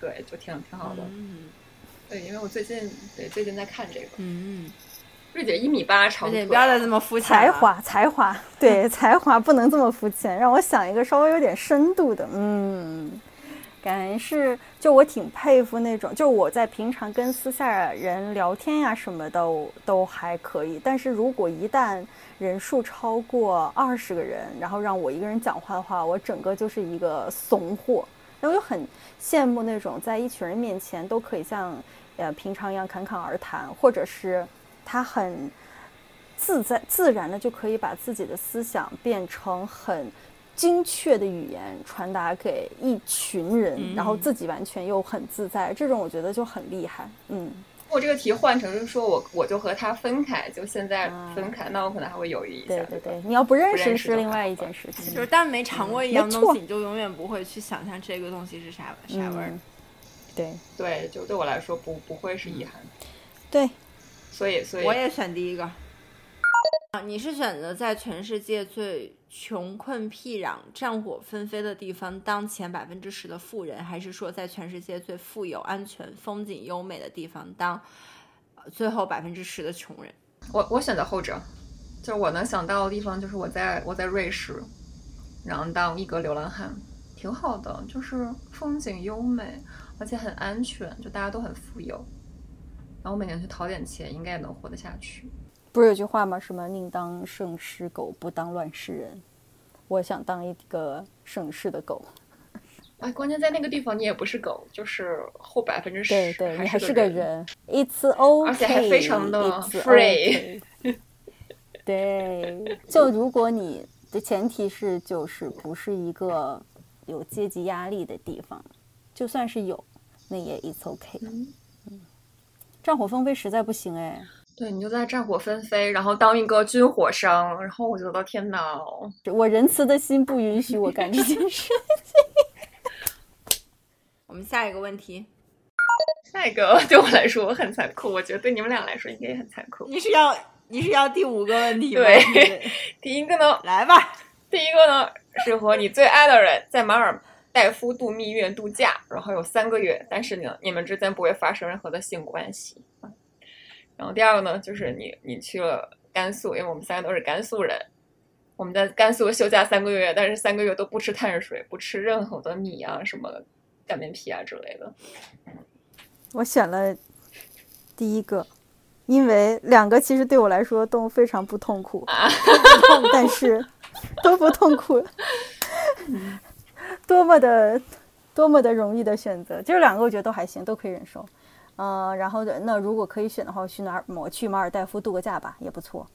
对，就挺挺好的。嗯，对，因为我最近对最近在看这个。嗯，瑞姐一米八长腿，不要再这么肤浅。才华，才华，对，才华不能这么肤浅，让我想一个稍微有点深度的。嗯。感觉是，就我挺佩服那种，就我在平常跟私下人聊天呀什么的都还可以，但是如果一旦人数超过二十个人，然后让我一个人讲话的话，我整个就是一个怂货。然后就很羡慕那种在一群人面前都可以像呃平常一样侃侃而谈，或者是他很自在自然的就可以把自己的思想变成很。精确的语言传达给一群人，然后自己完全又很自在，这种我觉得就很厉害。嗯，我这个题换成是说我我就和他分开，就现在分开，那我可能还会犹豫一下。对对对，你要不认识是另外一件事情。就是但没尝过一样东西，你就永远不会去想象这个东西是啥啥味儿。对对，就对我来说不不会是遗憾。对，所以所以我也选第一个。啊，你是选择在全世界最穷困僻壤、战火纷飞的地方当前百分之十的富人，还是说在全世界最富有、安全、风景优美的地方当最后百分之十的穷人？我我选择后者，就是我能想到的地方，就是我在我在瑞士，然后当一个流浪汉，挺好的，就是风景优美，而且很安全，就大家都很富有，然后我每年去讨点钱，应该也能活得下去。不是有句话吗？什么宁当盛世狗，不当乱世人。我想当一个盛世的狗。哎，关键在那个地方，你也不是狗，就是后百分之十，对对，你还是个人。It's OK，而且还非常的 free。对，就如果你的前提是就是不是一个有阶级压力的地方，就算是有，那也 It's OK。嗯，战火纷飞实在不行哎。对你就在战火纷飞，然后当一个军火商，然后我觉得天哪，我仁慈的心不允许我干这件事情。我们下一个问题，下一个对我来说很残酷，我觉得对你们俩来说应该也很残酷。你是要你是要第五个问题吗？对，第一个呢，来吧。第一个呢是和你最爱的人在马尔代夫度蜜月度假，然后有三个月，但是呢，你们之间不会发生任何的性关系。然后第二个呢，就是你你去了甘肃，因为我们三个都是甘肃人，我们在甘肃休假三个月，但是三个月都不吃碳水，不吃任何的米啊、什么擀面皮啊之类的。我选了第一个，因为两个其实对我来说都非常不痛苦，但是都不痛苦，多么的多么的容易的选择，就是两个我觉得都还行，都可以忍受。嗯，然后那如果可以选的话，我去哪儿？我去马尔代夫度个假吧，也不错。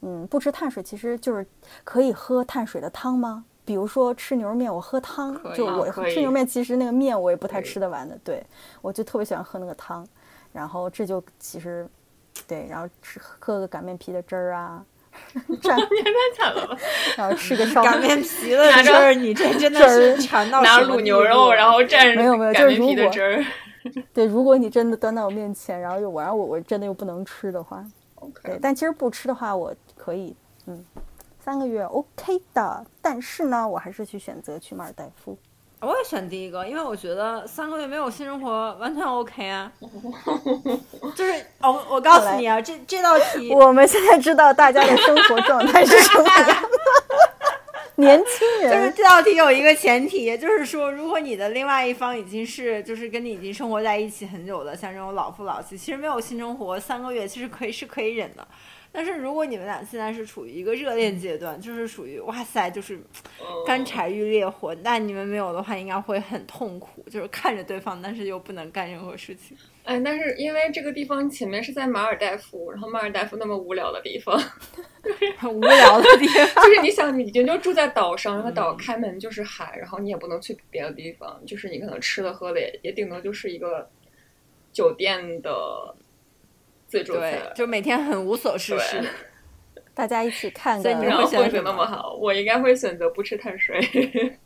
嗯，不吃碳水，其实就是可以喝碳水的汤吗？比如说吃牛肉面，我喝汤，就我吃牛肉面，其实那个面我也不太吃得完的。对，我就特别喜欢喝那个汤。然后这就其实，对，然后吃喝个擀面皮的汁儿啊，这样 也太惨了吧。然后吃个烧擀面皮的汁儿，你这真的是馋到拿卤牛肉，然后蘸没有没有，擀面皮的汁儿。对，如果你真的端到我面前，然后又我让我我真的又不能吃的话，OK。对，但其实不吃的话，我可以，嗯，三个月 OK 的。但是呢，我还是去选择去马尔代夫。我也选第一个，因为我觉得三个月没有性生活完全 OK 啊。就是哦，我告诉你啊，这这道题，我们现在知道大家的生活状态是什么样的。年轻人，就是这道题有一个前提，就是说，如果你的另外一方已经是，就是跟你已经生活在一起很久的，像这种老夫老妻，其实没有性生活三个月，其实可以是可以忍的。但是如果你们俩现在是处于一个热恋阶段，就是属于哇塞，就是干柴遇烈火，那你们没有的话，应该会很痛苦，就是看着对方，但是又不能干任何事情。哎，但是因为这个地方前面是在马尔代夫，然后马尔代夫那么无聊的地方，很无聊的地方，就是你想，你已经就住在岛上，然后岛开门就是海，然后你也不能去别的地方，就是你可能吃的喝的也也顶多就是一个酒店的。对，就每天很无所事事，大家一起看，所以你会选择那么好。我应该会选择不吃碳水，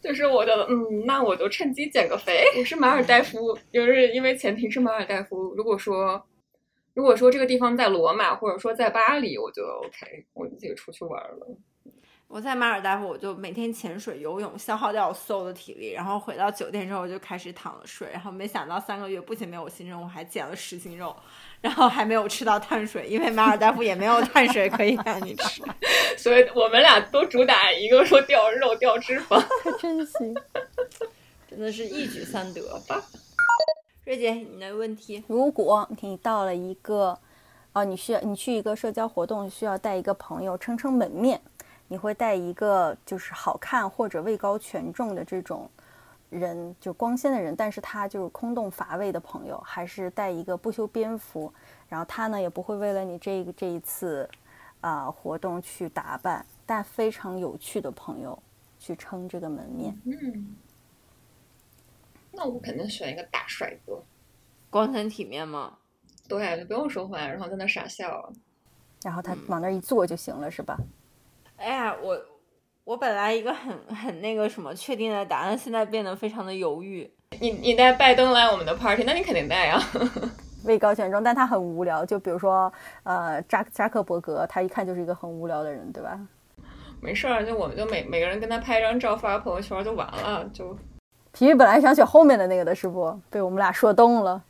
就是我觉得，嗯，那我就趁机减个肥。我是马尔代夫，就是因为前提是马尔代夫。如果说，如果说这个地方在罗马，或者说在巴黎，我就 OK，我自己出去玩了。我在马尔代夫，我就每天潜水、游泳，消耗掉我所有的体力，然后回到酒店之后就开始躺着睡。然后没想到三个月不仅没有新生，我还减了十斤肉，然后还没有吃到碳水，因为马尔代夫也没有碳水可以让你吃。所以我们俩都主打一个说掉肉、掉脂肪，真行，真的是一举三得吧。瑞姐，你的问题，如果你到了一个，啊，你需要你去一个社交活动，需要带一个朋友撑撑门面。你会带一个就是好看或者位高权重的这种人，就光鲜的人，但是他就是空洞乏味的朋友，还是带一个不修边幅，然后他呢也不会为了你这个这一次啊活动去打扮，但非常有趣的朋友去撑这个门面。嗯，那我肯定选一个大帅哥，光鲜体面嘛？对，就不用说话，然后在那傻笑，然后他往那一坐就行了，是吧？哎呀，我我本来一个很很那个什么确定的答案，现在变得非常的犹豫。你你带拜登来我们的 party，那你肯定带呀。位高权重，但他很无聊。就比如说，呃，扎扎克伯格，他一看就是一个很无聊的人，对吧？没事儿，就我们就每每个人跟他拍一张照发朋友圈就完了。就皮皮本来想选后面的那个的，是不？被我们俩说动了，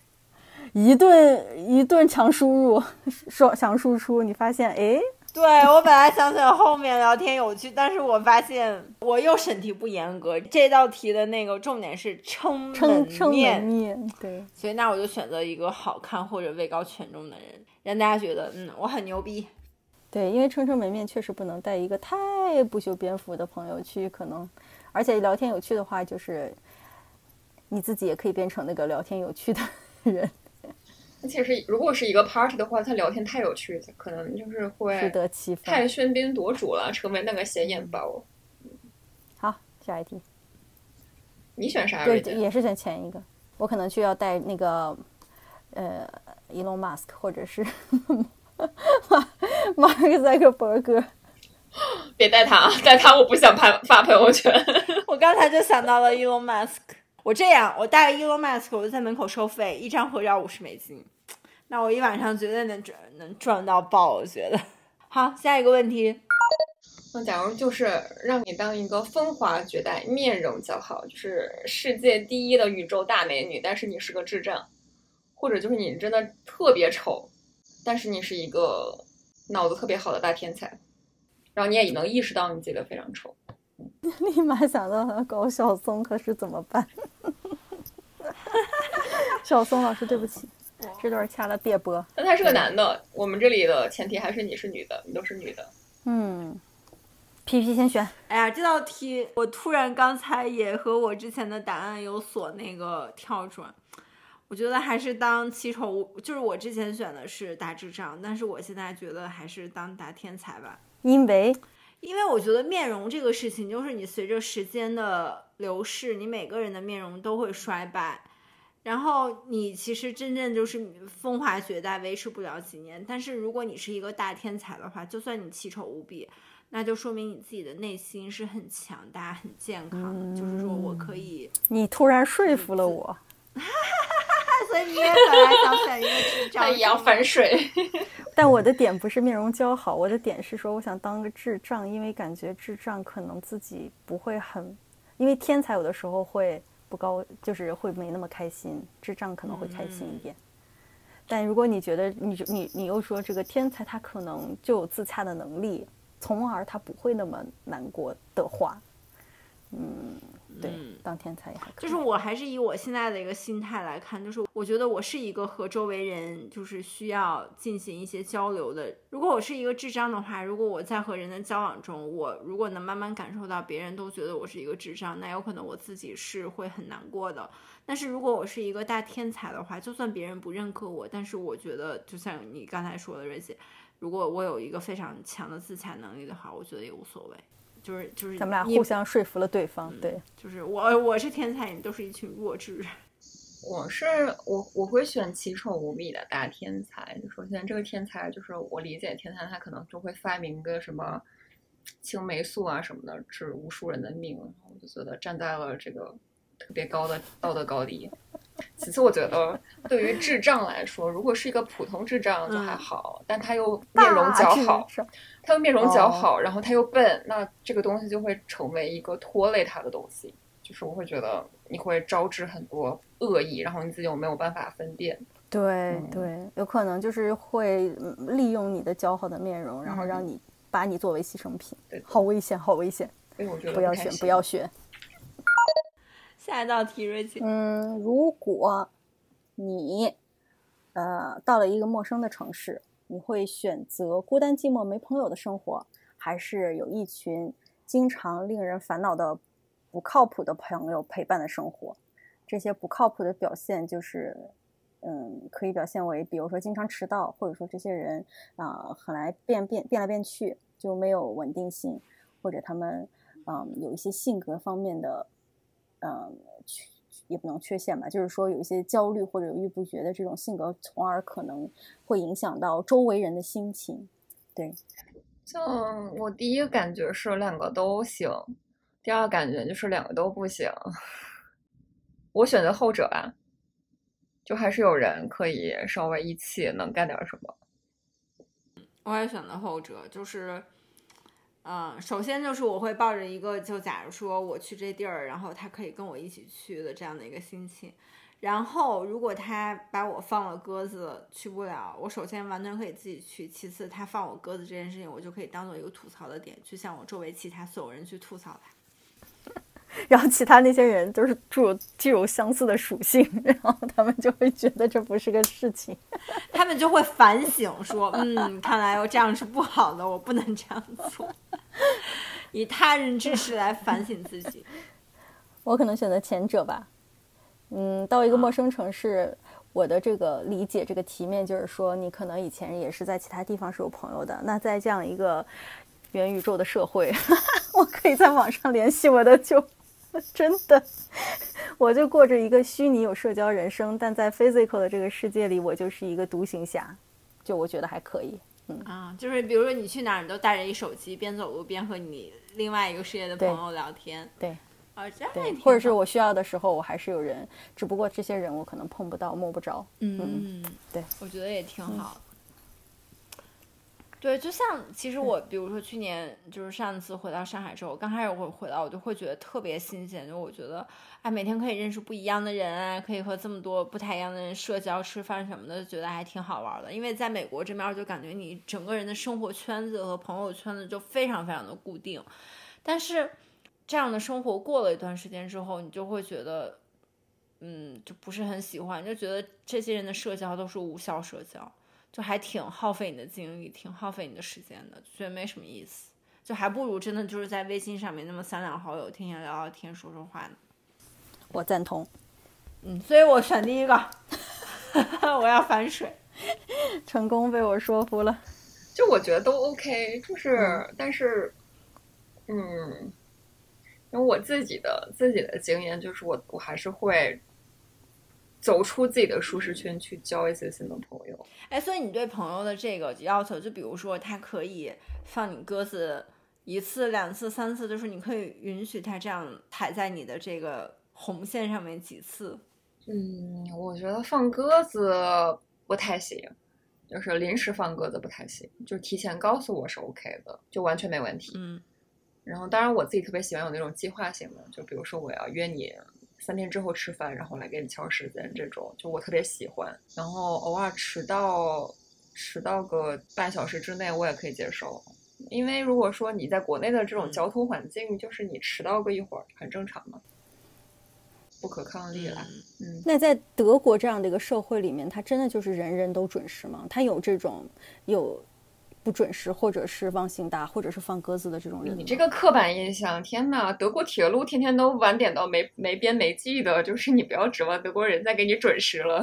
一顿一顿强输入，说强输出，你发现，哎，对我本来想选后面聊天有趣，但是我发现我又审题不严格。这道题的那个重点是撑撑撑门面，面，对，所以那我就选择一个好看或者位高权重的人，让大家觉得嗯我很牛逼。对，因为撑撑门面确实不能带一个太不修边幅的朋友去，可能，而且聊天有趣的话，就是你自己也可以变成那个聊天有趣的 人，其实如果是一个 party 的话，他聊天太有趣，可能就是会适得其反。太喧宾夺主了，成为那个显眼包。好，下一题。你选啥？对，也是选前一个。我可能就要带那个，呃，Elon Musk 或者是马马克扎克伯格。别带他，带他我不想拍发朋友圈。我刚才就想到了 Elon Musk。我这样，我带个 Elon Musk，我就在门口收费，一张合照五十美金。那我一晚上绝对能赚，能赚到爆。我觉得。好，下一个问题。那假如就是让你当一个风华绝代、面容姣好，就是世界第一的宇宙大美女，但是你是个智障，或者就是你真的特别丑，但是你是一个脑子特别好的大天才，然后你也能意识到你自己的非常丑。立马想到了搞小松，可是怎么办？小松老师，对不起，这段掐了别播。但他是个男的，我们这里的前提还是你是女的，你都是女的。嗯，P P 先选。哎呀，这道题我突然刚才也和我之前的答案有所那个跳转。我觉得还是当奇丑，就是我之前选的是大智障，但是我现在觉得还是当大天才吧。因为。因为我觉得面容这个事情，就是你随着时间的流逝，你每个人的面容都会衰败，然后你其实真正就是风华绝代，维持不了几年。但是如果你是一个大天才的话，就算你奇丑无比，那就说明你自己的内心是很强大、很健康的。就是说我可以，你突然说服了我。所以你也本来想选一个智 障，也要反水。但我的点不是面容姣好，我的点是说，我想当个智障，因为感觉智障可能自己不会很，因为天才有的时候会不高，就是会没那么开心，智障可能会开心一点。但如果你觉得你你你又说这个天才他可能就有自洽的能力，从而他不会那么难过的话，嗯。对，当天才也还就是我还是以我现在的一个心态来看，就是我觉得我是一个和周围人就是需要进行一些交流的。如果我是一个智障的话，如果我在和人的交往中，我如果能慢慢感受到别人都觉得我是一个智障，那有可能我自己是会很难过的。但是如果我是一个大天才的话，就算别人不认可我，但是我觉得就像你刚才说的，瑞姐，如果我有一个非常强的自洽能力的话，我觉得也无所谓。就是就是咱们俩互相说服了对方，对，就是我我是天才，你都是一群弱智。我是我我会选奇丑无比的大天才。首先，这个天才就是我理解天才，他可能就会发明个什么青霉素啊什么的，治无数人的命。我就觉得站在了这个特别高的道德高低。其次，我觉得对于智障来说，如果是一个普通智障就还好，但他又面容姣好，他又面容姣好，然后他又笨，那这个东西就会成为一个拖累他的东西。就是我会觉得你会招致很多恶意，然后你自己又没有办法分辨。对对，有可能就是会利用你的姣好的面容，然后让你把你作为牺牲品。对，好危险，好危险！所以我觉得不要选，不要选。下一道题，瑞姐。嗯，如果你呃到了一个陌生的城市，你会选择孤单寂寞没朋友的生活，还是有一群经常令人烦恼的不靠谱的朋友陪伴的生活？这些不靠谱的表现就是，嗯，可以表现为，比如说经常迟到，或者说这些人啊很来变变变来变去，就没有稳定性，或者他们嗯有一些性格方面的。嗯，缺也不能缺陷吧，就是说有一些焦虑或者犹豫不决的这种性格，从而可能会影响到周围人的心情。对，像我第一个感觉是两个都行，第二个感觉就是两个都不行。我选择后者吧。就还是有人可以稍微一起能干点什么。我也选择后者，就是，嗯，首先就是我会抱着一个，就假如说我去这地儿，然后他可以跟我一起去的这样的一个心情。然后，如果他把我放了鸽子去不了，我首先完全可以自己去。其次，他放我鸽子这件事情，我就可以当做一个吐槽的点，去向我周围其他所有人去吐槽他。然后其他那些人都是具有具有相似的属性，然后他们就会觉得这不是个事情。他们就会反省说：“嗯，看来我这样是不好的，我不能这样做。”以他人之事来反省自己。我可能选择前者吧。嗯，到一个陌生城市，我的这个理解，这个题面就是说，你可能以前也是在其他地方是有朋友的。那在这样一个元宇宙的社会，我可以在网上联系我的就 真的，我就过着一个虚拟有社交人生，但在 physical 的这个世界里，我就是一个独行侠。就我觉得还可以。嗯啊，就是比如说你去哪儿，你都带着一手机，边走路边和你另外一个世界的朋友聊天。对。啊，这样对，或者是我需要的时候，我还是有人，只不过这些人我可能碰不到、摸不着。嗯，对，我觉得也挺好。对，就像其实我，比如说去年就是上次回到上海之后，刚开始我回到，我就会觉得特别新鲜，就我觉得哎，每天可以认识不一样的人啊，可以和这么多不太一样的人社交、吃饭什么的，觉得还挺好玩的。因为在美国这边，就感觉你整个人的生活圈子和朋友圈子就非常非常的固定，但是。这样的生活过了一段时间之后，你就会觉得，嗯，就不是很喜欢，就觉得这些人的社交都是无效社交，就还挺耗费你的精力，挺耗费你的时间的，觉得没什么意思，就还不如真的就是在微信上面那么三两好友，天天聊聊天，说说话呢。我赞同，嗯，所以我选第一个，我要反水，成功被我说服了。就我觉得都 OK，就是、嗯、但是，嗯。因为我自己的自己的经验就是我，我我还是会走出自己的舒适圈，去交一些新的朋友。哎，所以你对朋友的这个要求，就比如说他可以放你鸽子一次、两次、三次，就是你可以允许他这样踩在你的这个红线上面几次。嗯，我觉得放鸽子不太行，就是临时放鸽子不太行，就提前告诉我是 OK 的，就完全没问题。嗯。然后，当然我自己特别喜欢有那种计划性的，就比如说我要约你三天之后吃饭，然后来给你敲时间，这种就我特别喜欢。然后偶尔迟到，迟到个半小时之内我也可以接受，因为如果说你在国内的这种交通环境，就是你迟到个一会儿很正常嘛，不可抗力了。嗯，那在德国这样的一个社会里面，他真的就是人人都准时吗？他有这种有？不准时，或者是忘性大，或者是放鸽子的这种人，你这个刻板印象，天呐！德国铁路天天都晚点到没没边没际的，就是你不要指望德国人再给你准时了。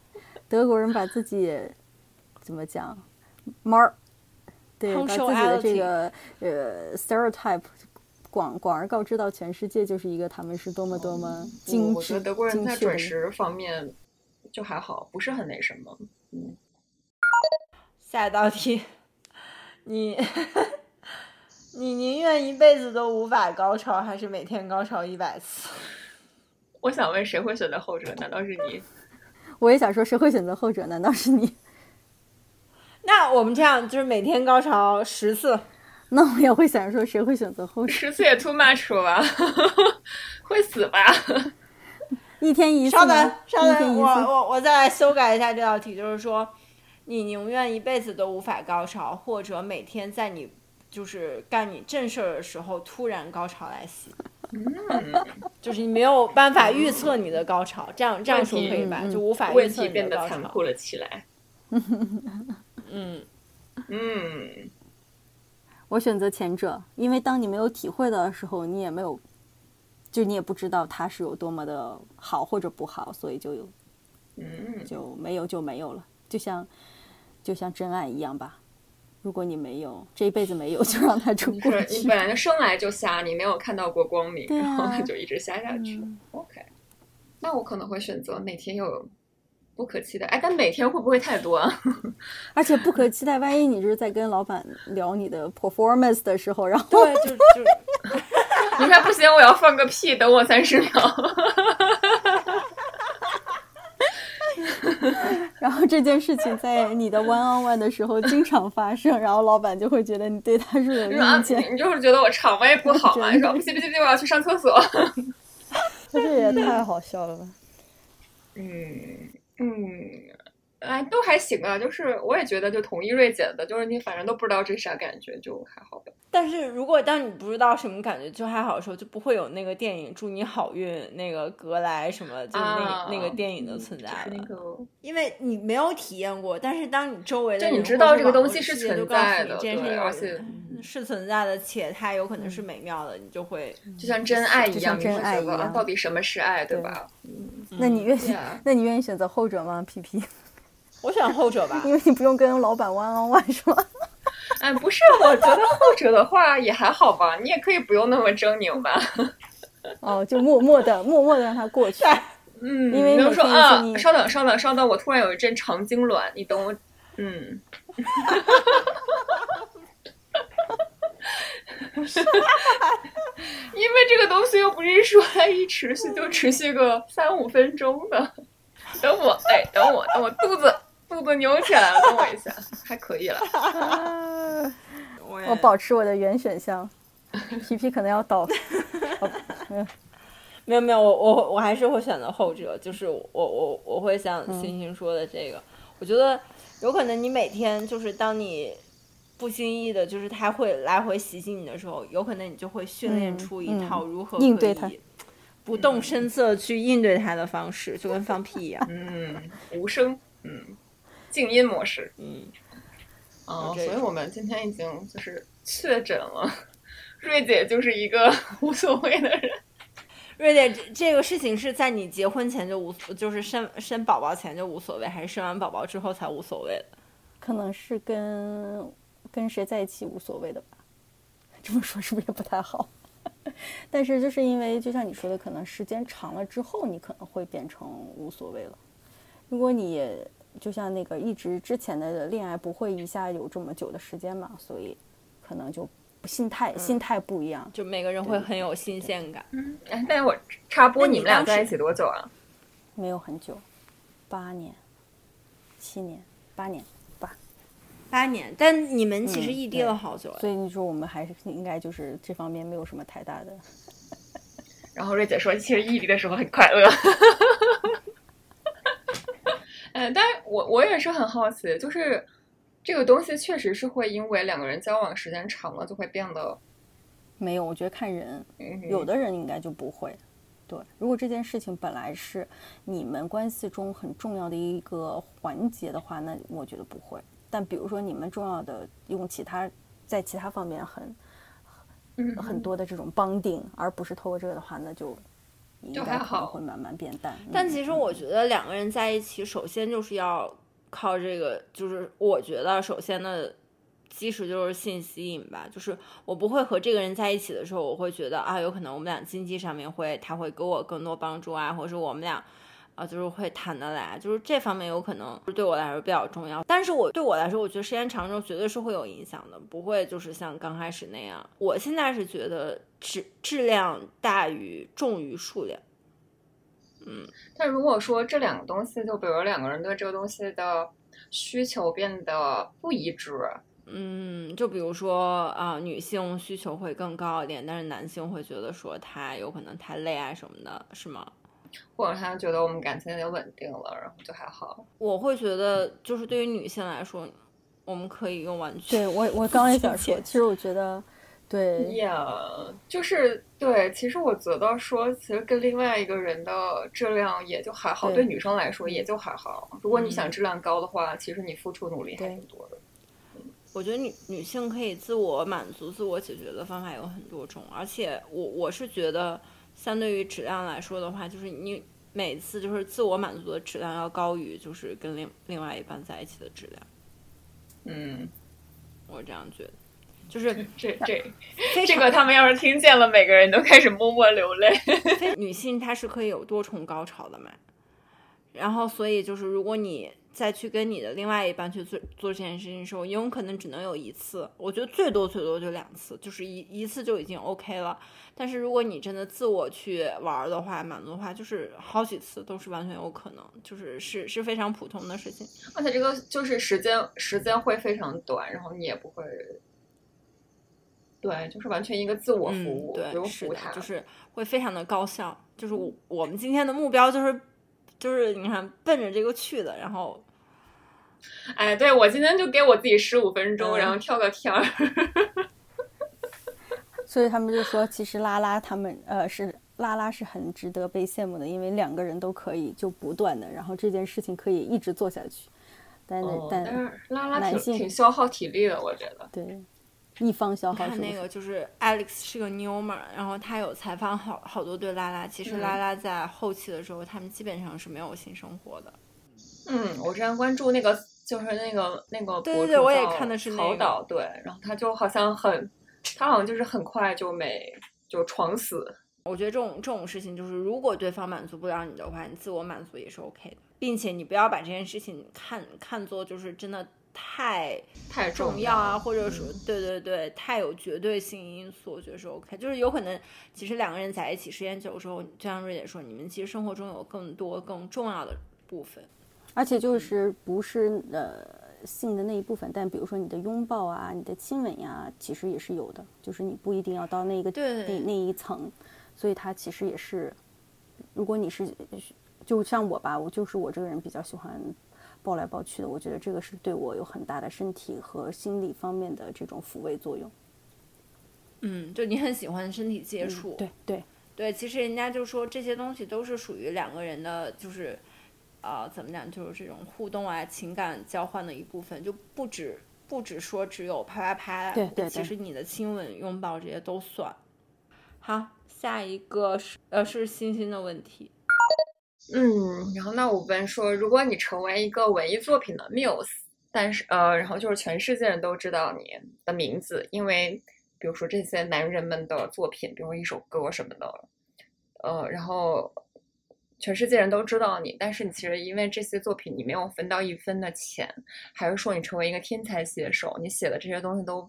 德国人把自己怎么讲，mar，对，把自己的这个呃 stereotype 广广而告知到全世界，就是一个他们是多么多么精致、嗯、我觉得德国人在准时方面就还好，不是很那什么。嗯，下一道题。你，你宁愿一辈子都无法高潮，还是每天高潮一百次？我想问，谁会选择后者？难道是你？我也想说，谁会选择后者？难道是你？那我们这样，就是每天高潮十次。那我也会想说，谁会选择后者？十次也 too much 了吧？会死吧？一天一次。稍等，稍等，我我我再来修改一下这道题，就是说。你宁愿一辈子都无法高潮，或者每天在你就是干你正事儿的时候突然高潮来袭，嗯，就是你没有办法预测你的高潮，这样这样说可以吧？就无法预测你变得的高潮。残酷了起来。嗯 嗯，我选择前者，因为当你没有体会的时候，你也没有，就你也不知道它是有多么的好或者不好，所以就有，嗯，就没有就没有了，就像。就像真爱一样吧，如果你没有这一辈子没有，就让它冲过去。你本来就生来就瞎，你没有看到过光明，啊、然后它就一直瞎下去。嗯、OK，那我可能会选择每天有不可期待。哎，但每天会不会太多啊？而且不可期待，万一你就是在跟老板聊你的 performance 的时候，然后对，就就你看不行，我要放个屁，等我三十秒。这件事情在你的 one on one 的时候经常发生，然后老板就会觉得你对他是有意见。你就是觉得我肠胃不好嘛？你说不行不行不行，我要去上厕所。这也太好笑了吧？嗯嗯。哎，都还行啊，就是我也觉得就同意瑞姐的，就是你反正都不知道这啥感觉，就还好吧。但是如果当你不知道什么感觉就还好的时候，就不会有那个电影祝你好运那个格莱什么，就那那个电影的存在了。因为你没有体验过，但是当你周围的就你知道这个东西是存在的，对，而且是存在的，且它有可能是美妙的，你就会就像真爱一样，真爱一样，到底什么是爱，对吧？嗯，那你愿意？那你愿意选择后者吗？P P。我选后者吧，因为你不用跟老板弯弯弯，是吗？哎，不是，我觉得后者的话也还好吧，你也可以不用那么狰狞吧。哦，就默默的、默默的让他过去。嗯，因为能说啊，稍等、稍等、稍等，我突然有一阵肠痉挛，你等我。嗯。因为这个东西又不是说它一持续就持续个三五分钟的。等我，哎，等我，等我肚子肚子扭起来了，等我一下，还可以了。我保持我的原选项，皮皮可能要倒。没有没有，我我我还是会选择后者，就是我我我会像星星说的这个，我觉得有可能你每天就是当你不经意的，就是他会来回袭击你的时候，有可能你就会训练出一套如何应对他。不动声色去应对他的方式，就跟放屁一样。嗯，无声，嗯，静音模式，嗯。哦，所以我们今天已经就是确诊了，瑞姐就是一个 无所谓的人。瑞姐，这个事情是在你结婚前就无，就是生生宝宝前就无所谓，还是生完宝宝之后才无所谓的？可能是跟跟谁在一起无所谓的吧。这么说是不是也不太好？但是就是因为，就像你说的，可能时间长了之后，你可能会变成无所谓了。如果你就像那个一直之前的恋爱，不会一下有这么久的时间嘛，所以可能就心态心态不一样，就每个人会很有新鲜感。嗯，哎，那我插播，你们俩在一起多久啊？没有很久，八年、七年、八年。八八年，但你们其实异地了好久了，所以你说我们还是应该就是这方面没有什么太大的。然后瑞姐说，其实异地的时候很快乐。嗯，但是我我也是很好奇，就是这个东西确实是会因为两个人交往时间长了就会变得没有。我觉得看人，有的人应该就不会。对，如果这件事情本来是你们关系中很重要的一个环节的话，那我觉得不会。但比如说你们重要的用其他在其他方面很很多的这种帮定，而不是透过这个的话，那就应该可能会慢慢变淡。但其实我觉得两个人在一起，首先就是要靠这个，就是我觉得首先的基石就是性吸引吧。就是我不会和这个人在一起的时候，我会觉得啊，有可能我们俩经济上面会他会给我更多帮助啊，或者是我们俩。啊，就是会谈得来，就是这方面有可能对我来说比较重要。但是我对我来说，我觉得时间长之后绝对是会有影响的，不会就是像刚开始那样。我现在是觉得质质量大于重于数量。嗯，但如果说这两个东西，就比如两个人对这个东西的需求变得不一致，嗯，就比如说啊，女性需求会更高一点，但是男性会觉得说他有可能太累啊什么的，是吗？或者他觉得我们感情也稳定了，然后就还好。我会觉得，就是对于女性来说，我们可以用玩具。对我，我刚也想说，其实我觉得，对也，就是对。其实我觉得说，其实跟另外一个人的质量也就还好。对女生来说，也就还好。如果你想质量高的话，其实你付出努力还挺多的。我觉得女女性可以自我满足、自我解决的方法有很多种，而且我我是觉得。相对于质量来说的话，就是你每次就是自我满足的质量要高于就是跟另另外一半在一起的质量。嗯，我这样觉得，就是这这这个他们要是听见了，每个人都开始默默流泪。女性她是可以有多重高潮的嘛？然后所以就是如果你。再去跟你的另外一半去做做这件事情的时候，也有可能只能有一次，我觉得最多最多就两次，就是一一次就已经 OK 了。但是如果你真的自我去玩的话，满足的话，就是好几次都是完全有可能，就是是是非常普通的事情。而且这个就是时间时间会非常短，然后你也不会，对，就是完全一个自我服务，嗯、对，不用服务他，就是会非常的高效。就是我我们今天的目标就是就是你看奔着这个去的，然后。哎，对我今天就给我自己十五分钟，然后跳个天儿。所以他们就说，其实拉拉他们呃是拉拉是很值得被羡慕的，因为两个人都可以就不断的，然后这件事情可以一直做下去。但哦、但是拉拉男性挺挺消耗体力的，我觉得。对，一方消耗看那个就是 Alex 是个妞嘛，然后他有采访好好多对拉拉，其实拉拉在后期的时候，他们基本上是没有性生活的。嗯，我之前关注那个就是那个那个对对对，我也看的是曹导，对，然后他就好像很，他好像就是很快就没就闯死。我觉得这种这种事情，就是如果对方满足不了你的话，你自我满足也是 OK 的，并且你不要把这件事情看看作就是真的太太重要啊，或者说嗯对对对，太有绝对性因素，我觉得是 OK。就是有可能其实两个人在一起时间久之后，就像瑞姐说，你们其实生活中有更多更重要的部分。而且就是不是呃性的那一部分，但比如说你的拥抱啊、你的亲吻呀，其实也是有的。就是你不一定要到那个对那那一层，所以它其实也是，如果你是就像我吧，我就是我这个人比较喜欢抱来抱去的，我觉得这个是对我有很大的身体和心理方面的这种抚慰作用。嗯，就你很喜欢身体接触，对对对，其实人家就说这些东西都是属于两个人的，就是。呃，怎么讲？就是这种互动啊，情感交换的一部分，就不止不止说只有啪啪啪，对对对其实你的亲吻、拥抱这些都算。好，下一个是呃是星星的问题。嗯，然后那我问说，如果你成为一个文艺作品的 muse，但是呃，然后就是全世界人都知道你的名字，因为比如说这些男人们的作品，比如一首歌什么的，呃，然后。全世界人都知道你，但是你其实因为这些作品你没有分到一分的钱，还是说你成为一个天才写手，你写的这些东西都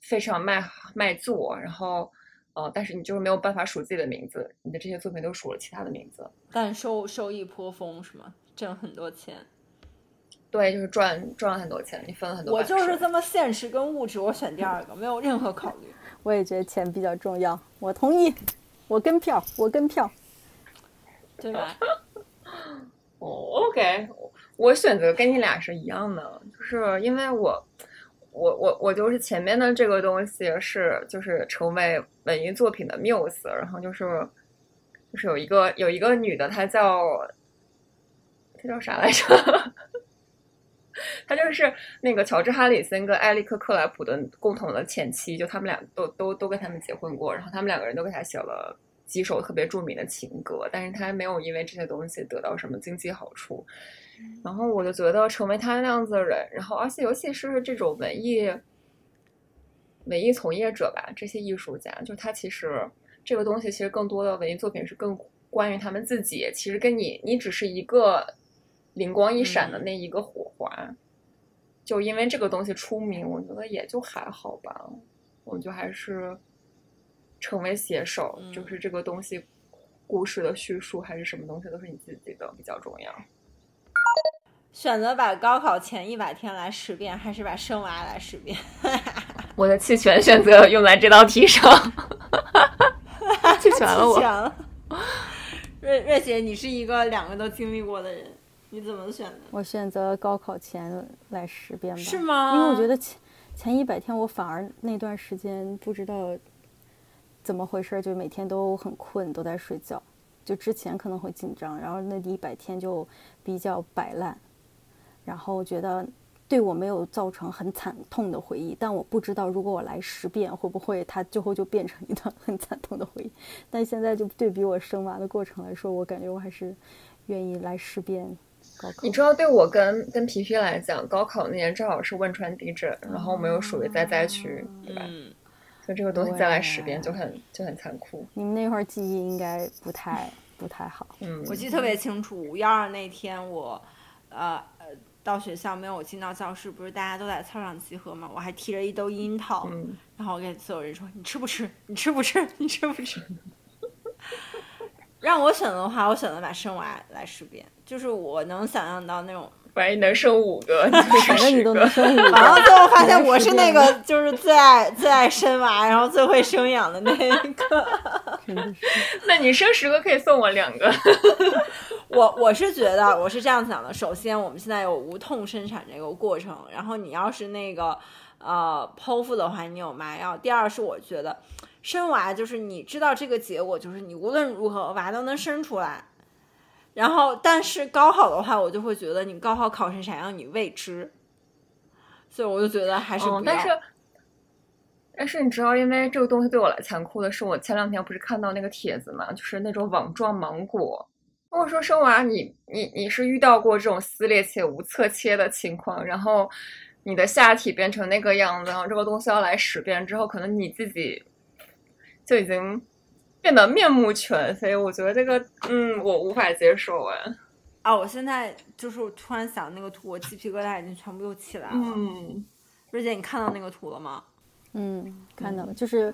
非常卖卖座，然后呃，但是你就是没有办法数自己的名字，你的这些作品都数了其他的名字，但收收益颇丰是吗？挣很多钱？对，就是赚赚了很多钱，你分了很多。我就是这么现实跟物质，我选第二个，没有任何考虑。我也觉得钱比较重要，我同意，我跟票，我跟票。对吧？哦，OK，我选择跟你俩是一样的，就是因为我，我我我就是前面的这个东西是就是成为文艺作品的缪斯然后就是就是有一个有一个女的，她叫她叫啥来着？她就是那个乔治哈里森跟艾利克克莱普的共同的前妻，就他们俩都都都跟他们结婚过，然后他们两个人都给他写了。几首特别著名的情歌，但是他没有因为这些东西得到什么经济好处。然后我就觉得成为他那样子的人，然后而且尤其是这种文艺文艺从业者吧，这些艺术家，就他其实这个东西其实更多的文艺作品是更关于他们自己，其实跟你你只是一个灵光一闪的那一个火花。嗯、就因为这个东西出名，我觉得也就还好吧，我就还是。成为写手，嗯就是这个东西，故事的叙述还是什么东西，都是你自己的比较重要。选择把高考前一百天来十遍，还是把生娃来十遍？我的弃权选择用在这道题上，弃权了我。了。瑞瑞姐，你是一个两个都经历过的人，你怎么选的？我选择高考前来十遍吧。是吗？因为我觉得前前一百天，我反而那段时间不知道。怎么回事？就每天都很困，都在睡觉。就之前可能会紧张，然后那一百天就比较摆烂，然后觉得对我没有造成很惨痛的回忆。但我不知道，如果我来十遍，会不会它最后就变成一段很惨痛的回忆？但现在就对比我生娃的过程来说，我感觉我还是愿意来十遍高考。你知道，对我跟跟皮皮来讲，高考那年正好是汶川地震，然后我们又属于灾灾区，对吧？嗯所以这个东西再来十遍就很就很残酷。你们那会儿记忆应该不太不太好。嗯，我记得特别清楚，五幺二那天我，呃呃，到学校没有进到教室，不是大家都在操场集合吗？我还提着一兜樱桃，嗯，然后我给所有人说：“你吃不吃？你吃不吃？你吃不吃？” 让我选的话，我选择把生娃来十遍，就是我能想象到那种，万一能生五个，反正你都能生五个，然后最后发现我是那个就是最爱最爱生娃，然后最会生养的那一个。那你生十个可以送我两个。我我是觉得我是这样想的，首先我们现在有无痛生产这个过程，然后你要是那个呃剖腹的话，你有麻药。第二是我觉得生娃就是你知道这个结果，就是你无论如何娃都能生出来。然后但是高考的话，我就会觉得你高考考成啥样你未知，所以我就觉得还是不要。嗯，但是但是你知道，因为这个东西对我来残酷的是，我前两天不是看到那个帖子嘛，就是那种网状芒果。如果说生娃你你你是遇到过这种撕裂且无侧切的情况，然后你的下体变成那个样子，然后这个东西要来十遍之后，可能你自己就已经变得面目全非。我觉得这个，嗯，我无法接受哎。啊，我现在就是我突然想那个图，我鸡皮疙瘩已经全部又起来了。嗯，瑞姐，你看到那个图了吗？嗯，看到了，就是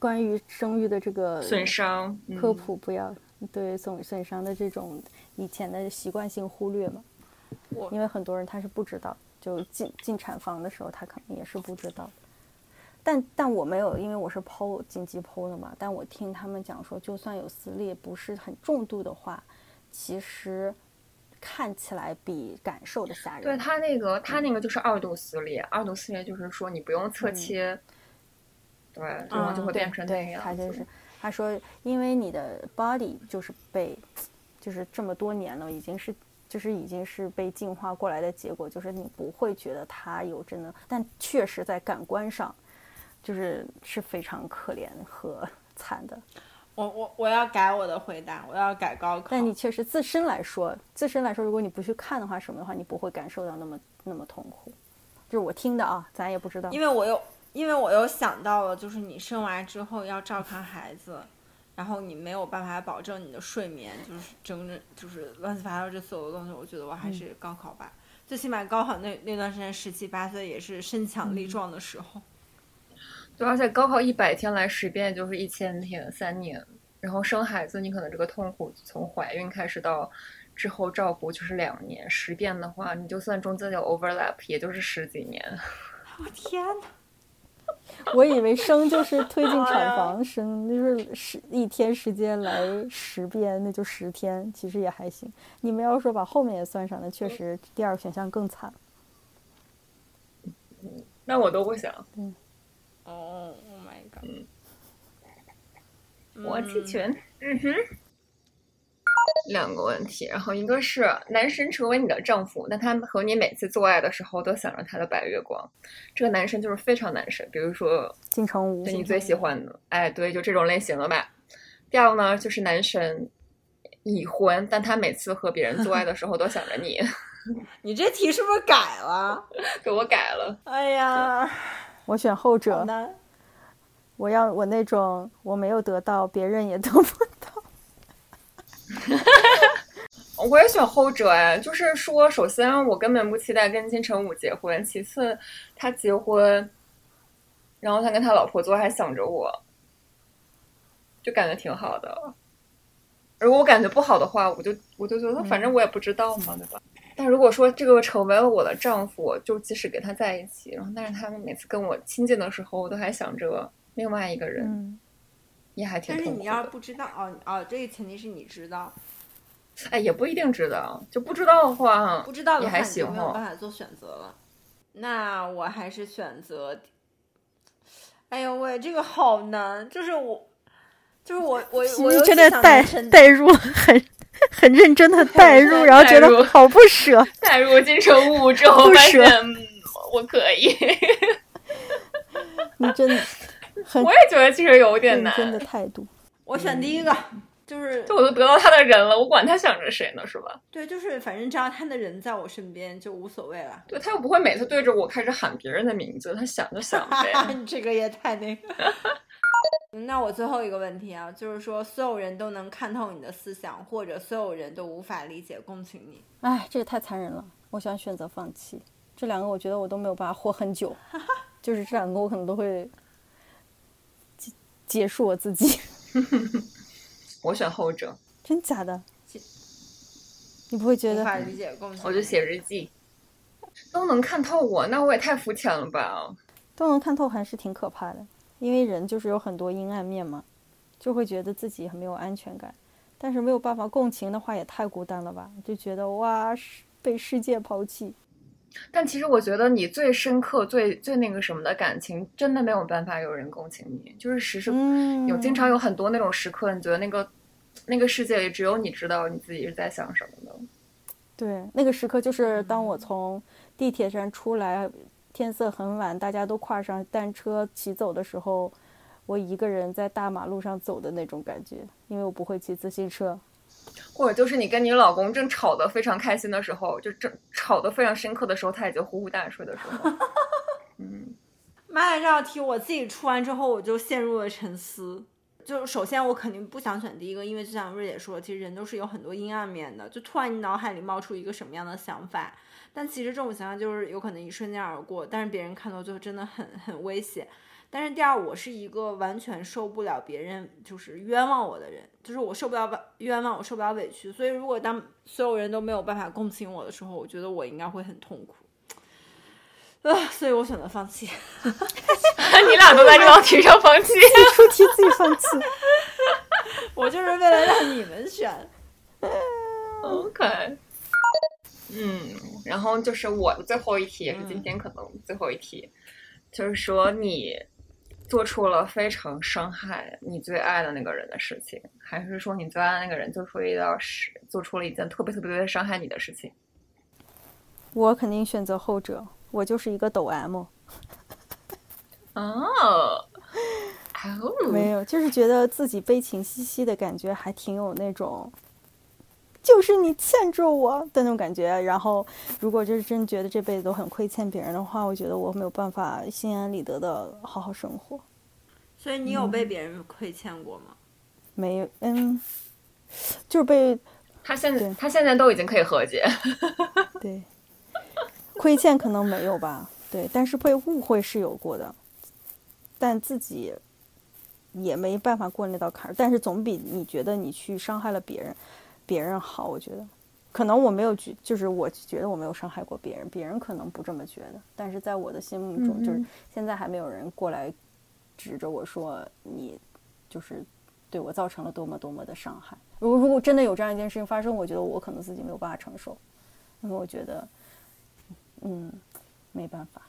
关于生育的这个损伤科普，不要对损损伤的这种以前的习惯性忽略嘛。我因为很多人他是不知道，就进进产房的时候他可能也是不知道。但但我没有，因为我是剖紧急剖的嘛。但我听他们讲说，就算有撕裂，不是很重度的话，其实看起来比感受的吓人。对他那个，他那个就是二度撕裂，二度撕裂就是说你不用侧嗯切，对，然后就会变成那，样子。他就是他说，因为你的 body 就是被，就是这么多年了，已经是就是已经是被进化过来的结果，就是你不会觉得它有真的，但确实在感官上，就是是非常可怜和惨的。我我我要改我的回答，我要改高考。但你确实自身来说，自身来说，如果你不去看的话，什么的话，你不会感受到那么那么痛苦。就是我听的啊，咱也不知道。因为我又因为我又想到了，就是你生完之后要照看孩子，然后你没有办法保证你的睡眠，就是整整就是乱七八糟这所有的东西，我觉得我还是高考吧。最起码高考那那段时间十七八岁也是身强力壮的时候。对，而且高考一百天来十遍就是一千天，三年。然后生孩子，你可能这个痛苦从怀孕开始到之后照顾就是两年，十遍的话，你就算中间有 overlap，也就是十几年。我天哪！我以为生就是推进产房生，就是十一天时间来十遍，那就十天，其实也还行。你们要说把后面也算上，那确实第二个选项更惨。那我都不想，哦，Oh my god！我弃权。嗯哼。两个问题，然后一个是男神成为你的丈夫，那他和你每次做爱的时候都想着他的白月光，这个男生就是非常男神，比如说金城武，对你最喜欢的，哎，对，就这种类型的吧。第二个呢，就是男神已婚，但他每次和别人做爱的时候都想着你，你这题是不是改了？给我改了。哎呀，我选后者。难。我要我那种我没有得到，别人也得不到。我也选后者哎，就是说，首先我根本不期待跟金城武结婚，其次他结婚，然后他跟他老婆做还想着我，就感觉挺好的。如果我感觉不好的话，我就我就觉得反正我也不知道嘛，对吧？但如果说这个成为了我的丈夫，就即使跟他在一起，然后但是他们每次跟我亲近的时候，我都还想着另外一个人，嗯，也还挺但是。你要是不知道哦哦，这个前提是你知道，哎，也不一定知道，就不知道的话，不知道的也还话你就没有办法做选择了。那我还是选择，哎呦喂，这个好难，就是我，就是我我 我真的代代入很 很认真的代入，然后觉得好不舍。代入金城武之后，不舍发现嗯我可以，你真的我也觉得其实有点难。认真的态度。我选第一个，就是就我都得到他的人了，我管他想着谁呢，是吧？对，就是反正只要他的人在我身边就无所谓了。对他又不会每次对着我开始喊别人的名字，他想就想呗。你这个也太那个。那我最后一个问题啊，就是说所有人都能看透你的思想，或者所有人都无法理解、共情你。哎，这个太残忍了。我想选择放弃。这两个我觉得我都没有办法活很久，就是这两个我可能都会结结束我自己。我选后者，真假的？你不会觉得？无法理解共情。我就写日记，都能看透我，那我也太肤浅了吧？都能看透还是挺可怕的，因为人就是有很多阴暗面嘛，就会觉得自己很没有安全感。但是没有办法共情的话，也太孤单了吧？就觉得哇，被世界抛弃。但其实我觉得你最深刻、最最那个什么的感情，真的没有办法有人共情你。就是时时有经常有很多那种时刻，你觉得那个那个世界里只有你知道你自己是在想什么的。对，那个时刻就是当我从地铁站出来，天色很晚，大家都跨上单车骑走的时候。我一个人在大马路上走的那种感觉，因为我不会骑自行车，或者就是你跟你老公正吵得非常开心的时候，就正吵得非常深刻的时候，他已经呼呼大睡的时候。嗯，妈呀，这道题我自己出完之后，我就陷入了沉思。就首先我肯定不想选第一个，因为就像瑞姐说，其实人都是有很多阴暗面的。就突然你脑海里冒出一个什么样的想法，但其实这种想法就是有可能一瞬间而过，但是别人看到就真的很很危险。但是第二，我是一个完全受不了别人就是冤枉我的人，就是我受不了冤枉，我受不了委屈。所以如果当所有人都没有办法共情我的时候，我觉得我应该会很痛苦。啊，所以我选择放弃。你俩都在这道题上放弃，出题自己放弃。我就是为了让你们选。OK。嗯，然后就是我的最后一题，也是今天可能最后一题。就是说，你做出了非常伤害你最爱的那个人的事情，还是说你最爱的那个人做出一道事，做出了一件特别特别特别伤害你的事情？我肯定选择后者，我就是一个抖 M。哦，没有，就是觉得自己悲情兮兮的感觉，还挺有那种。就是你欠着我的那种感觉，然后如果就是真觉得这辈子都很亏欠别人的话，我觉得我没有办法心安理得的好好生活。所以你有被别人亏欠过吗？没有，嗯，就是被他现在他现在都已经可以和解。对，亏欠可能没有吧，对，但是被误会是有过的，但自己也没办法过那道坎儿，但是总比你觉得你去伤害了别人。别人好，我觉得，可能我没有觉，就是我觉得我没有伤害过别人，别人可能不这么觉得，但是在我的心目中，就是现在还没有人过来指着我说你就是对我造成了多么多么的伤害。如果如果真的有这样一件事情发生，我觉得我可能自己没有办法承受，因为我觉得，嗯，没办法。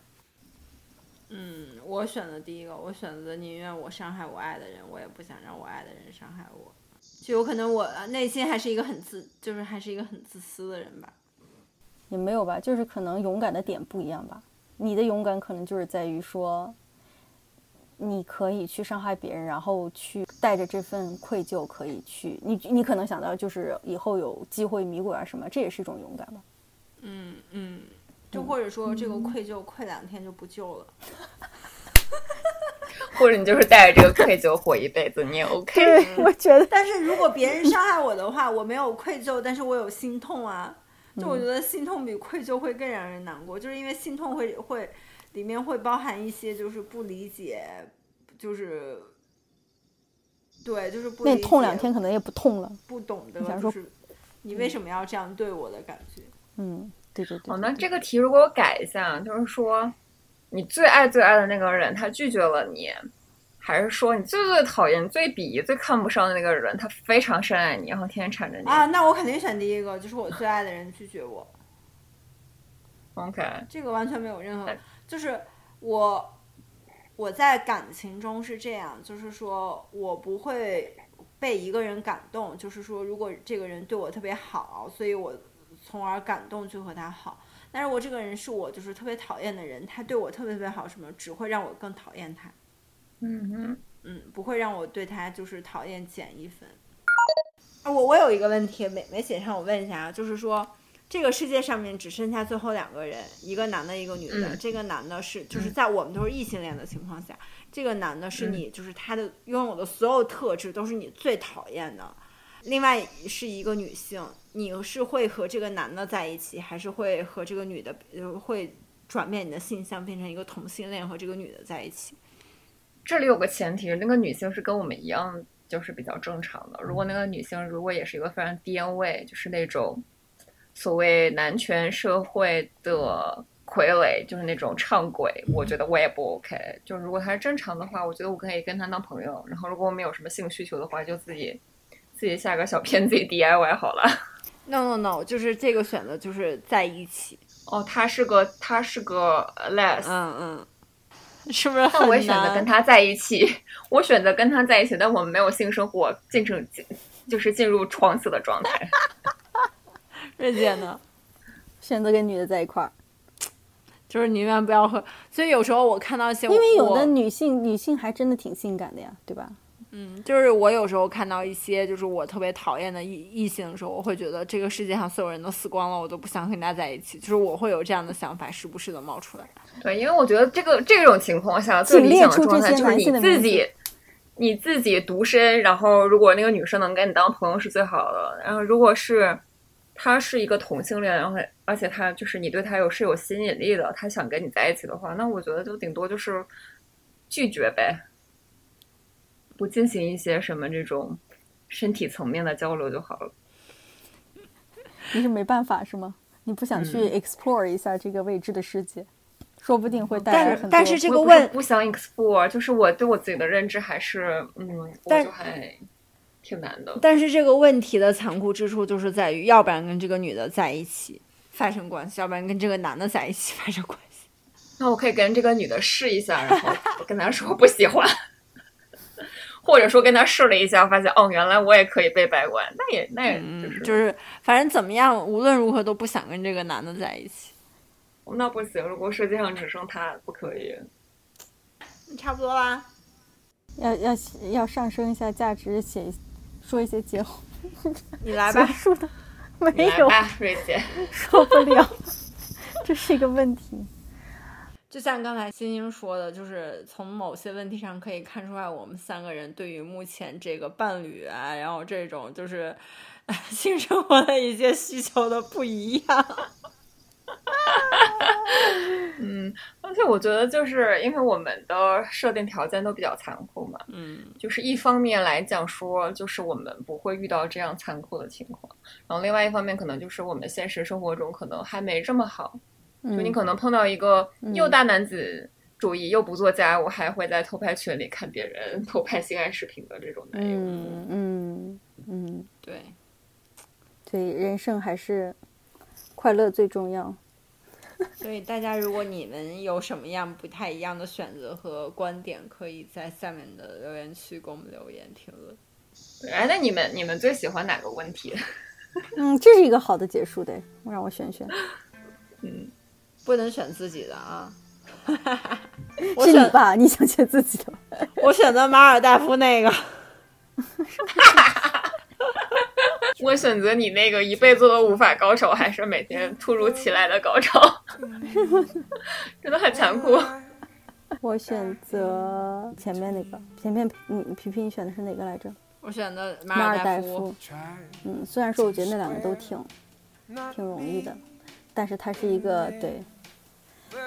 嗯，我选择第一个，我选择宁愿我伤害我爱的人，我也不想让我爱的人伤害我。就有可能我内心还是一个很自，就是还是一个很自私的人吧，也没有吧，就是可能勇敢的点不一样吧。你的勇敢可能就是在于说，你可以去伤害别人，然后去带着这份愧疚可以去，你你可能想到就是以后有机会弥补啊什么，这也是一种勇敢吧。嗯嗯，就或者说这个愧疚愧两天就不救了。或者你就是带着这个愧疚活一辈子，你也 OK。对，我觉得。但是如果别人伤害我的话，我没有愧疚，但是我有心痛啊。就我觉得心痛比愧疚会更让人难过，就是因为心痛会会里面会包含一些就是不理解，就是对，就是不。那痛两天可能也不痛了。不懂得就是你为什么要这样对我的感觉。嗯，对对对。哦，那这个题如果我改一下，就是说。你最爱最爱的那个人，他拒绝了你，还是说你最最讨厌、最鄙夷、最看不上的那个人，他非常深爱你，然后天天缠着你啊？那我肯定选第一个，就是我最爱的人拒绝我。OK，这个完全没有任何，就是我我在感情中是这样，就是说我不会被一个人感动，就是说如果这个人对我特别好，所以我从而感动去和他好。但是我这个人是我就是特别讨厌的人，他对我特别特别好，什么只会让我更讨厌他。嗯嗯嗯，不会让我对他就是讨厌减一分。啊，我我有一个问题，美美写上我问一下啊，就是说这个世界上面只剩下最后两个人，一个男的，一个女的。这个男的是就是在我们都是异性恋的情况下，这个男的是你就是他的拥有的所有特质都是你最讨厌的。另外是一个女性，你是会和这个男的在一起，还是会和这个女的会转变你的性向，变成一个同性恋和这个女的在一起？这里有个前提，那个女性是跟我们一样，就是比较正常的。如果那个女性如果也是一个非常颠位，就是那种所谓男权社会的傀儡，就是那种唱鬼，我觉得我也不 OK。就如果她是正常的话，我觉得我可以跟她当朋友。然后如果我们有什么性需求的话，就自己自己下个小片自己 DIY 好了。No no no，就是这个选择就是在一起。哦，他是个他是个 less，嗯嗯，是不是很但我也选择跟他在一起，我选择跟他在一起，但我们没有性生活，进成进就是进入床死的状态。瑞姐呢？选择跟女的在一块儿，就是宁愿不要和，所以有时候我看到一些，因为有我的女性女性还真的挺性感的呀，对吧？嗯，就是我有时候看到一些就是我特别讨厌的异异性的时候，我会觉得这个世界上所有人都死光了，我都不想跟他在一起，就是我会有这样的想法，时不时的冒出来。对，因为我觉得这个这种情况下，最理想的状态就是你自己，你自己独身，然后如果那个女生能跟你当朋友是最好的。然后如果是他是一个同性恋，然后而且他就是你对他有是有吸引力的，他想跟你在一起的话，那我觉得就顶多就是拒绝呗，不进行一些什么这种身体层面的交流就好了。你是没办法是吗？你不想去嗯 explore 一下这个未知的世界，说不定会带来很多。但是这个问不想 explore，就是我对我自己的认知还是嗯，我但就还挺难的。但是这个问题的残酷之处就是在于，要不然跟这个女的在一起发生关系，要不然跟这个男的在一起发生关系。那我可以跟这个女的试一下，然后我跟她说不喜欢，或者说跟他试了一下，发现哦，原来我也可以被掰弯，那也那也就是、嗯，就是反正怎么样，无论如何都不想跟这个男的在一起。那不行，如果世界上只剩他，不可以。差不多啦。要要要上升一下价值，写一说一些结婚你来吧结，束的，没有你来吧，瑞姐。说不了，这是一个问题。就像刚才欣欣说的，就是从某些问题上可以看出来，我们三个人对于目前这个伴侣啊，然后这种就是呃 性生活的一些需求的不一样。嗯，而且我觉得就是因为我们的设定条件都比较残酷嘛，嗯，就是一方面来讲说，就是我们不会遇到这样残酷的情况，然后另外一方面可能就是我们现实生活中可能还没这么好，就你嗯，可能碰到一个嗯又大男子主义又不做家务，还会在偷拍群里看别人偷拍性爱视频的这种男友。嗯嗯嗯，对，所以人生还是快乐最重要。所以大家如果你们有什么样不太一样的选择和观点，可以在下面的留言区给我们留言评论。对哎，那你们你们最喜欢哪个问题？嗯，这是一个好的结束的，让我选选。嗯，不能选自己的啊。我选是你吧？你想选自己的？我选择马尔代夫那个。我选择你那个一辈子都无法高潮，还是每天突如其来的高潮，真的很残酷。我选择前面那个。前面你，皮皮你选的是哪个来着？我选的马马尔代夫夫。。嗯，虽然说我觉得那两个都挺挺容易的，但是它是一个对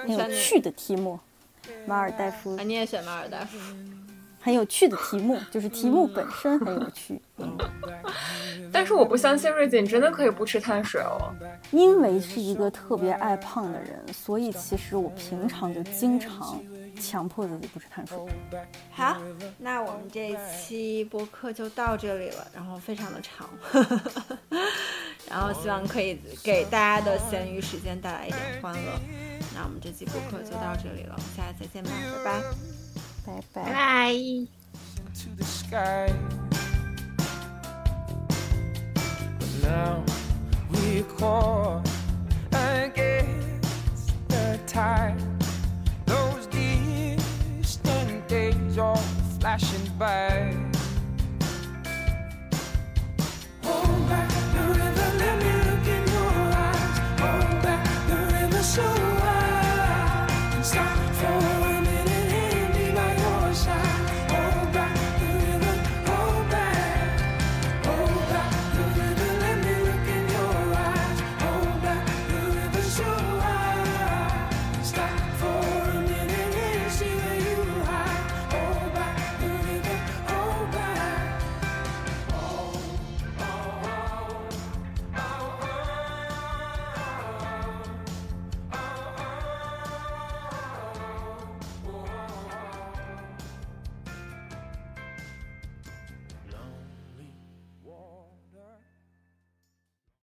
很有趣的题目。马尔代夫啊，你也选马尔代夫。很有趣的题目，就是题目本身很有趣。嗯 但是我不相信瑞姐，你真的可以不吃碳水哦。因为是一个特别爱胖的人，所以其实我平常就经常强迫自己不吃碳水。好，那我们这一期播客就到这里了，然后非常的长，然后希望可以给大家的闲余时间带来一点欢乐。那我们这期播客就到这里了，我们下次再见吧，拜拜。拜拜。拜。Are flashing by.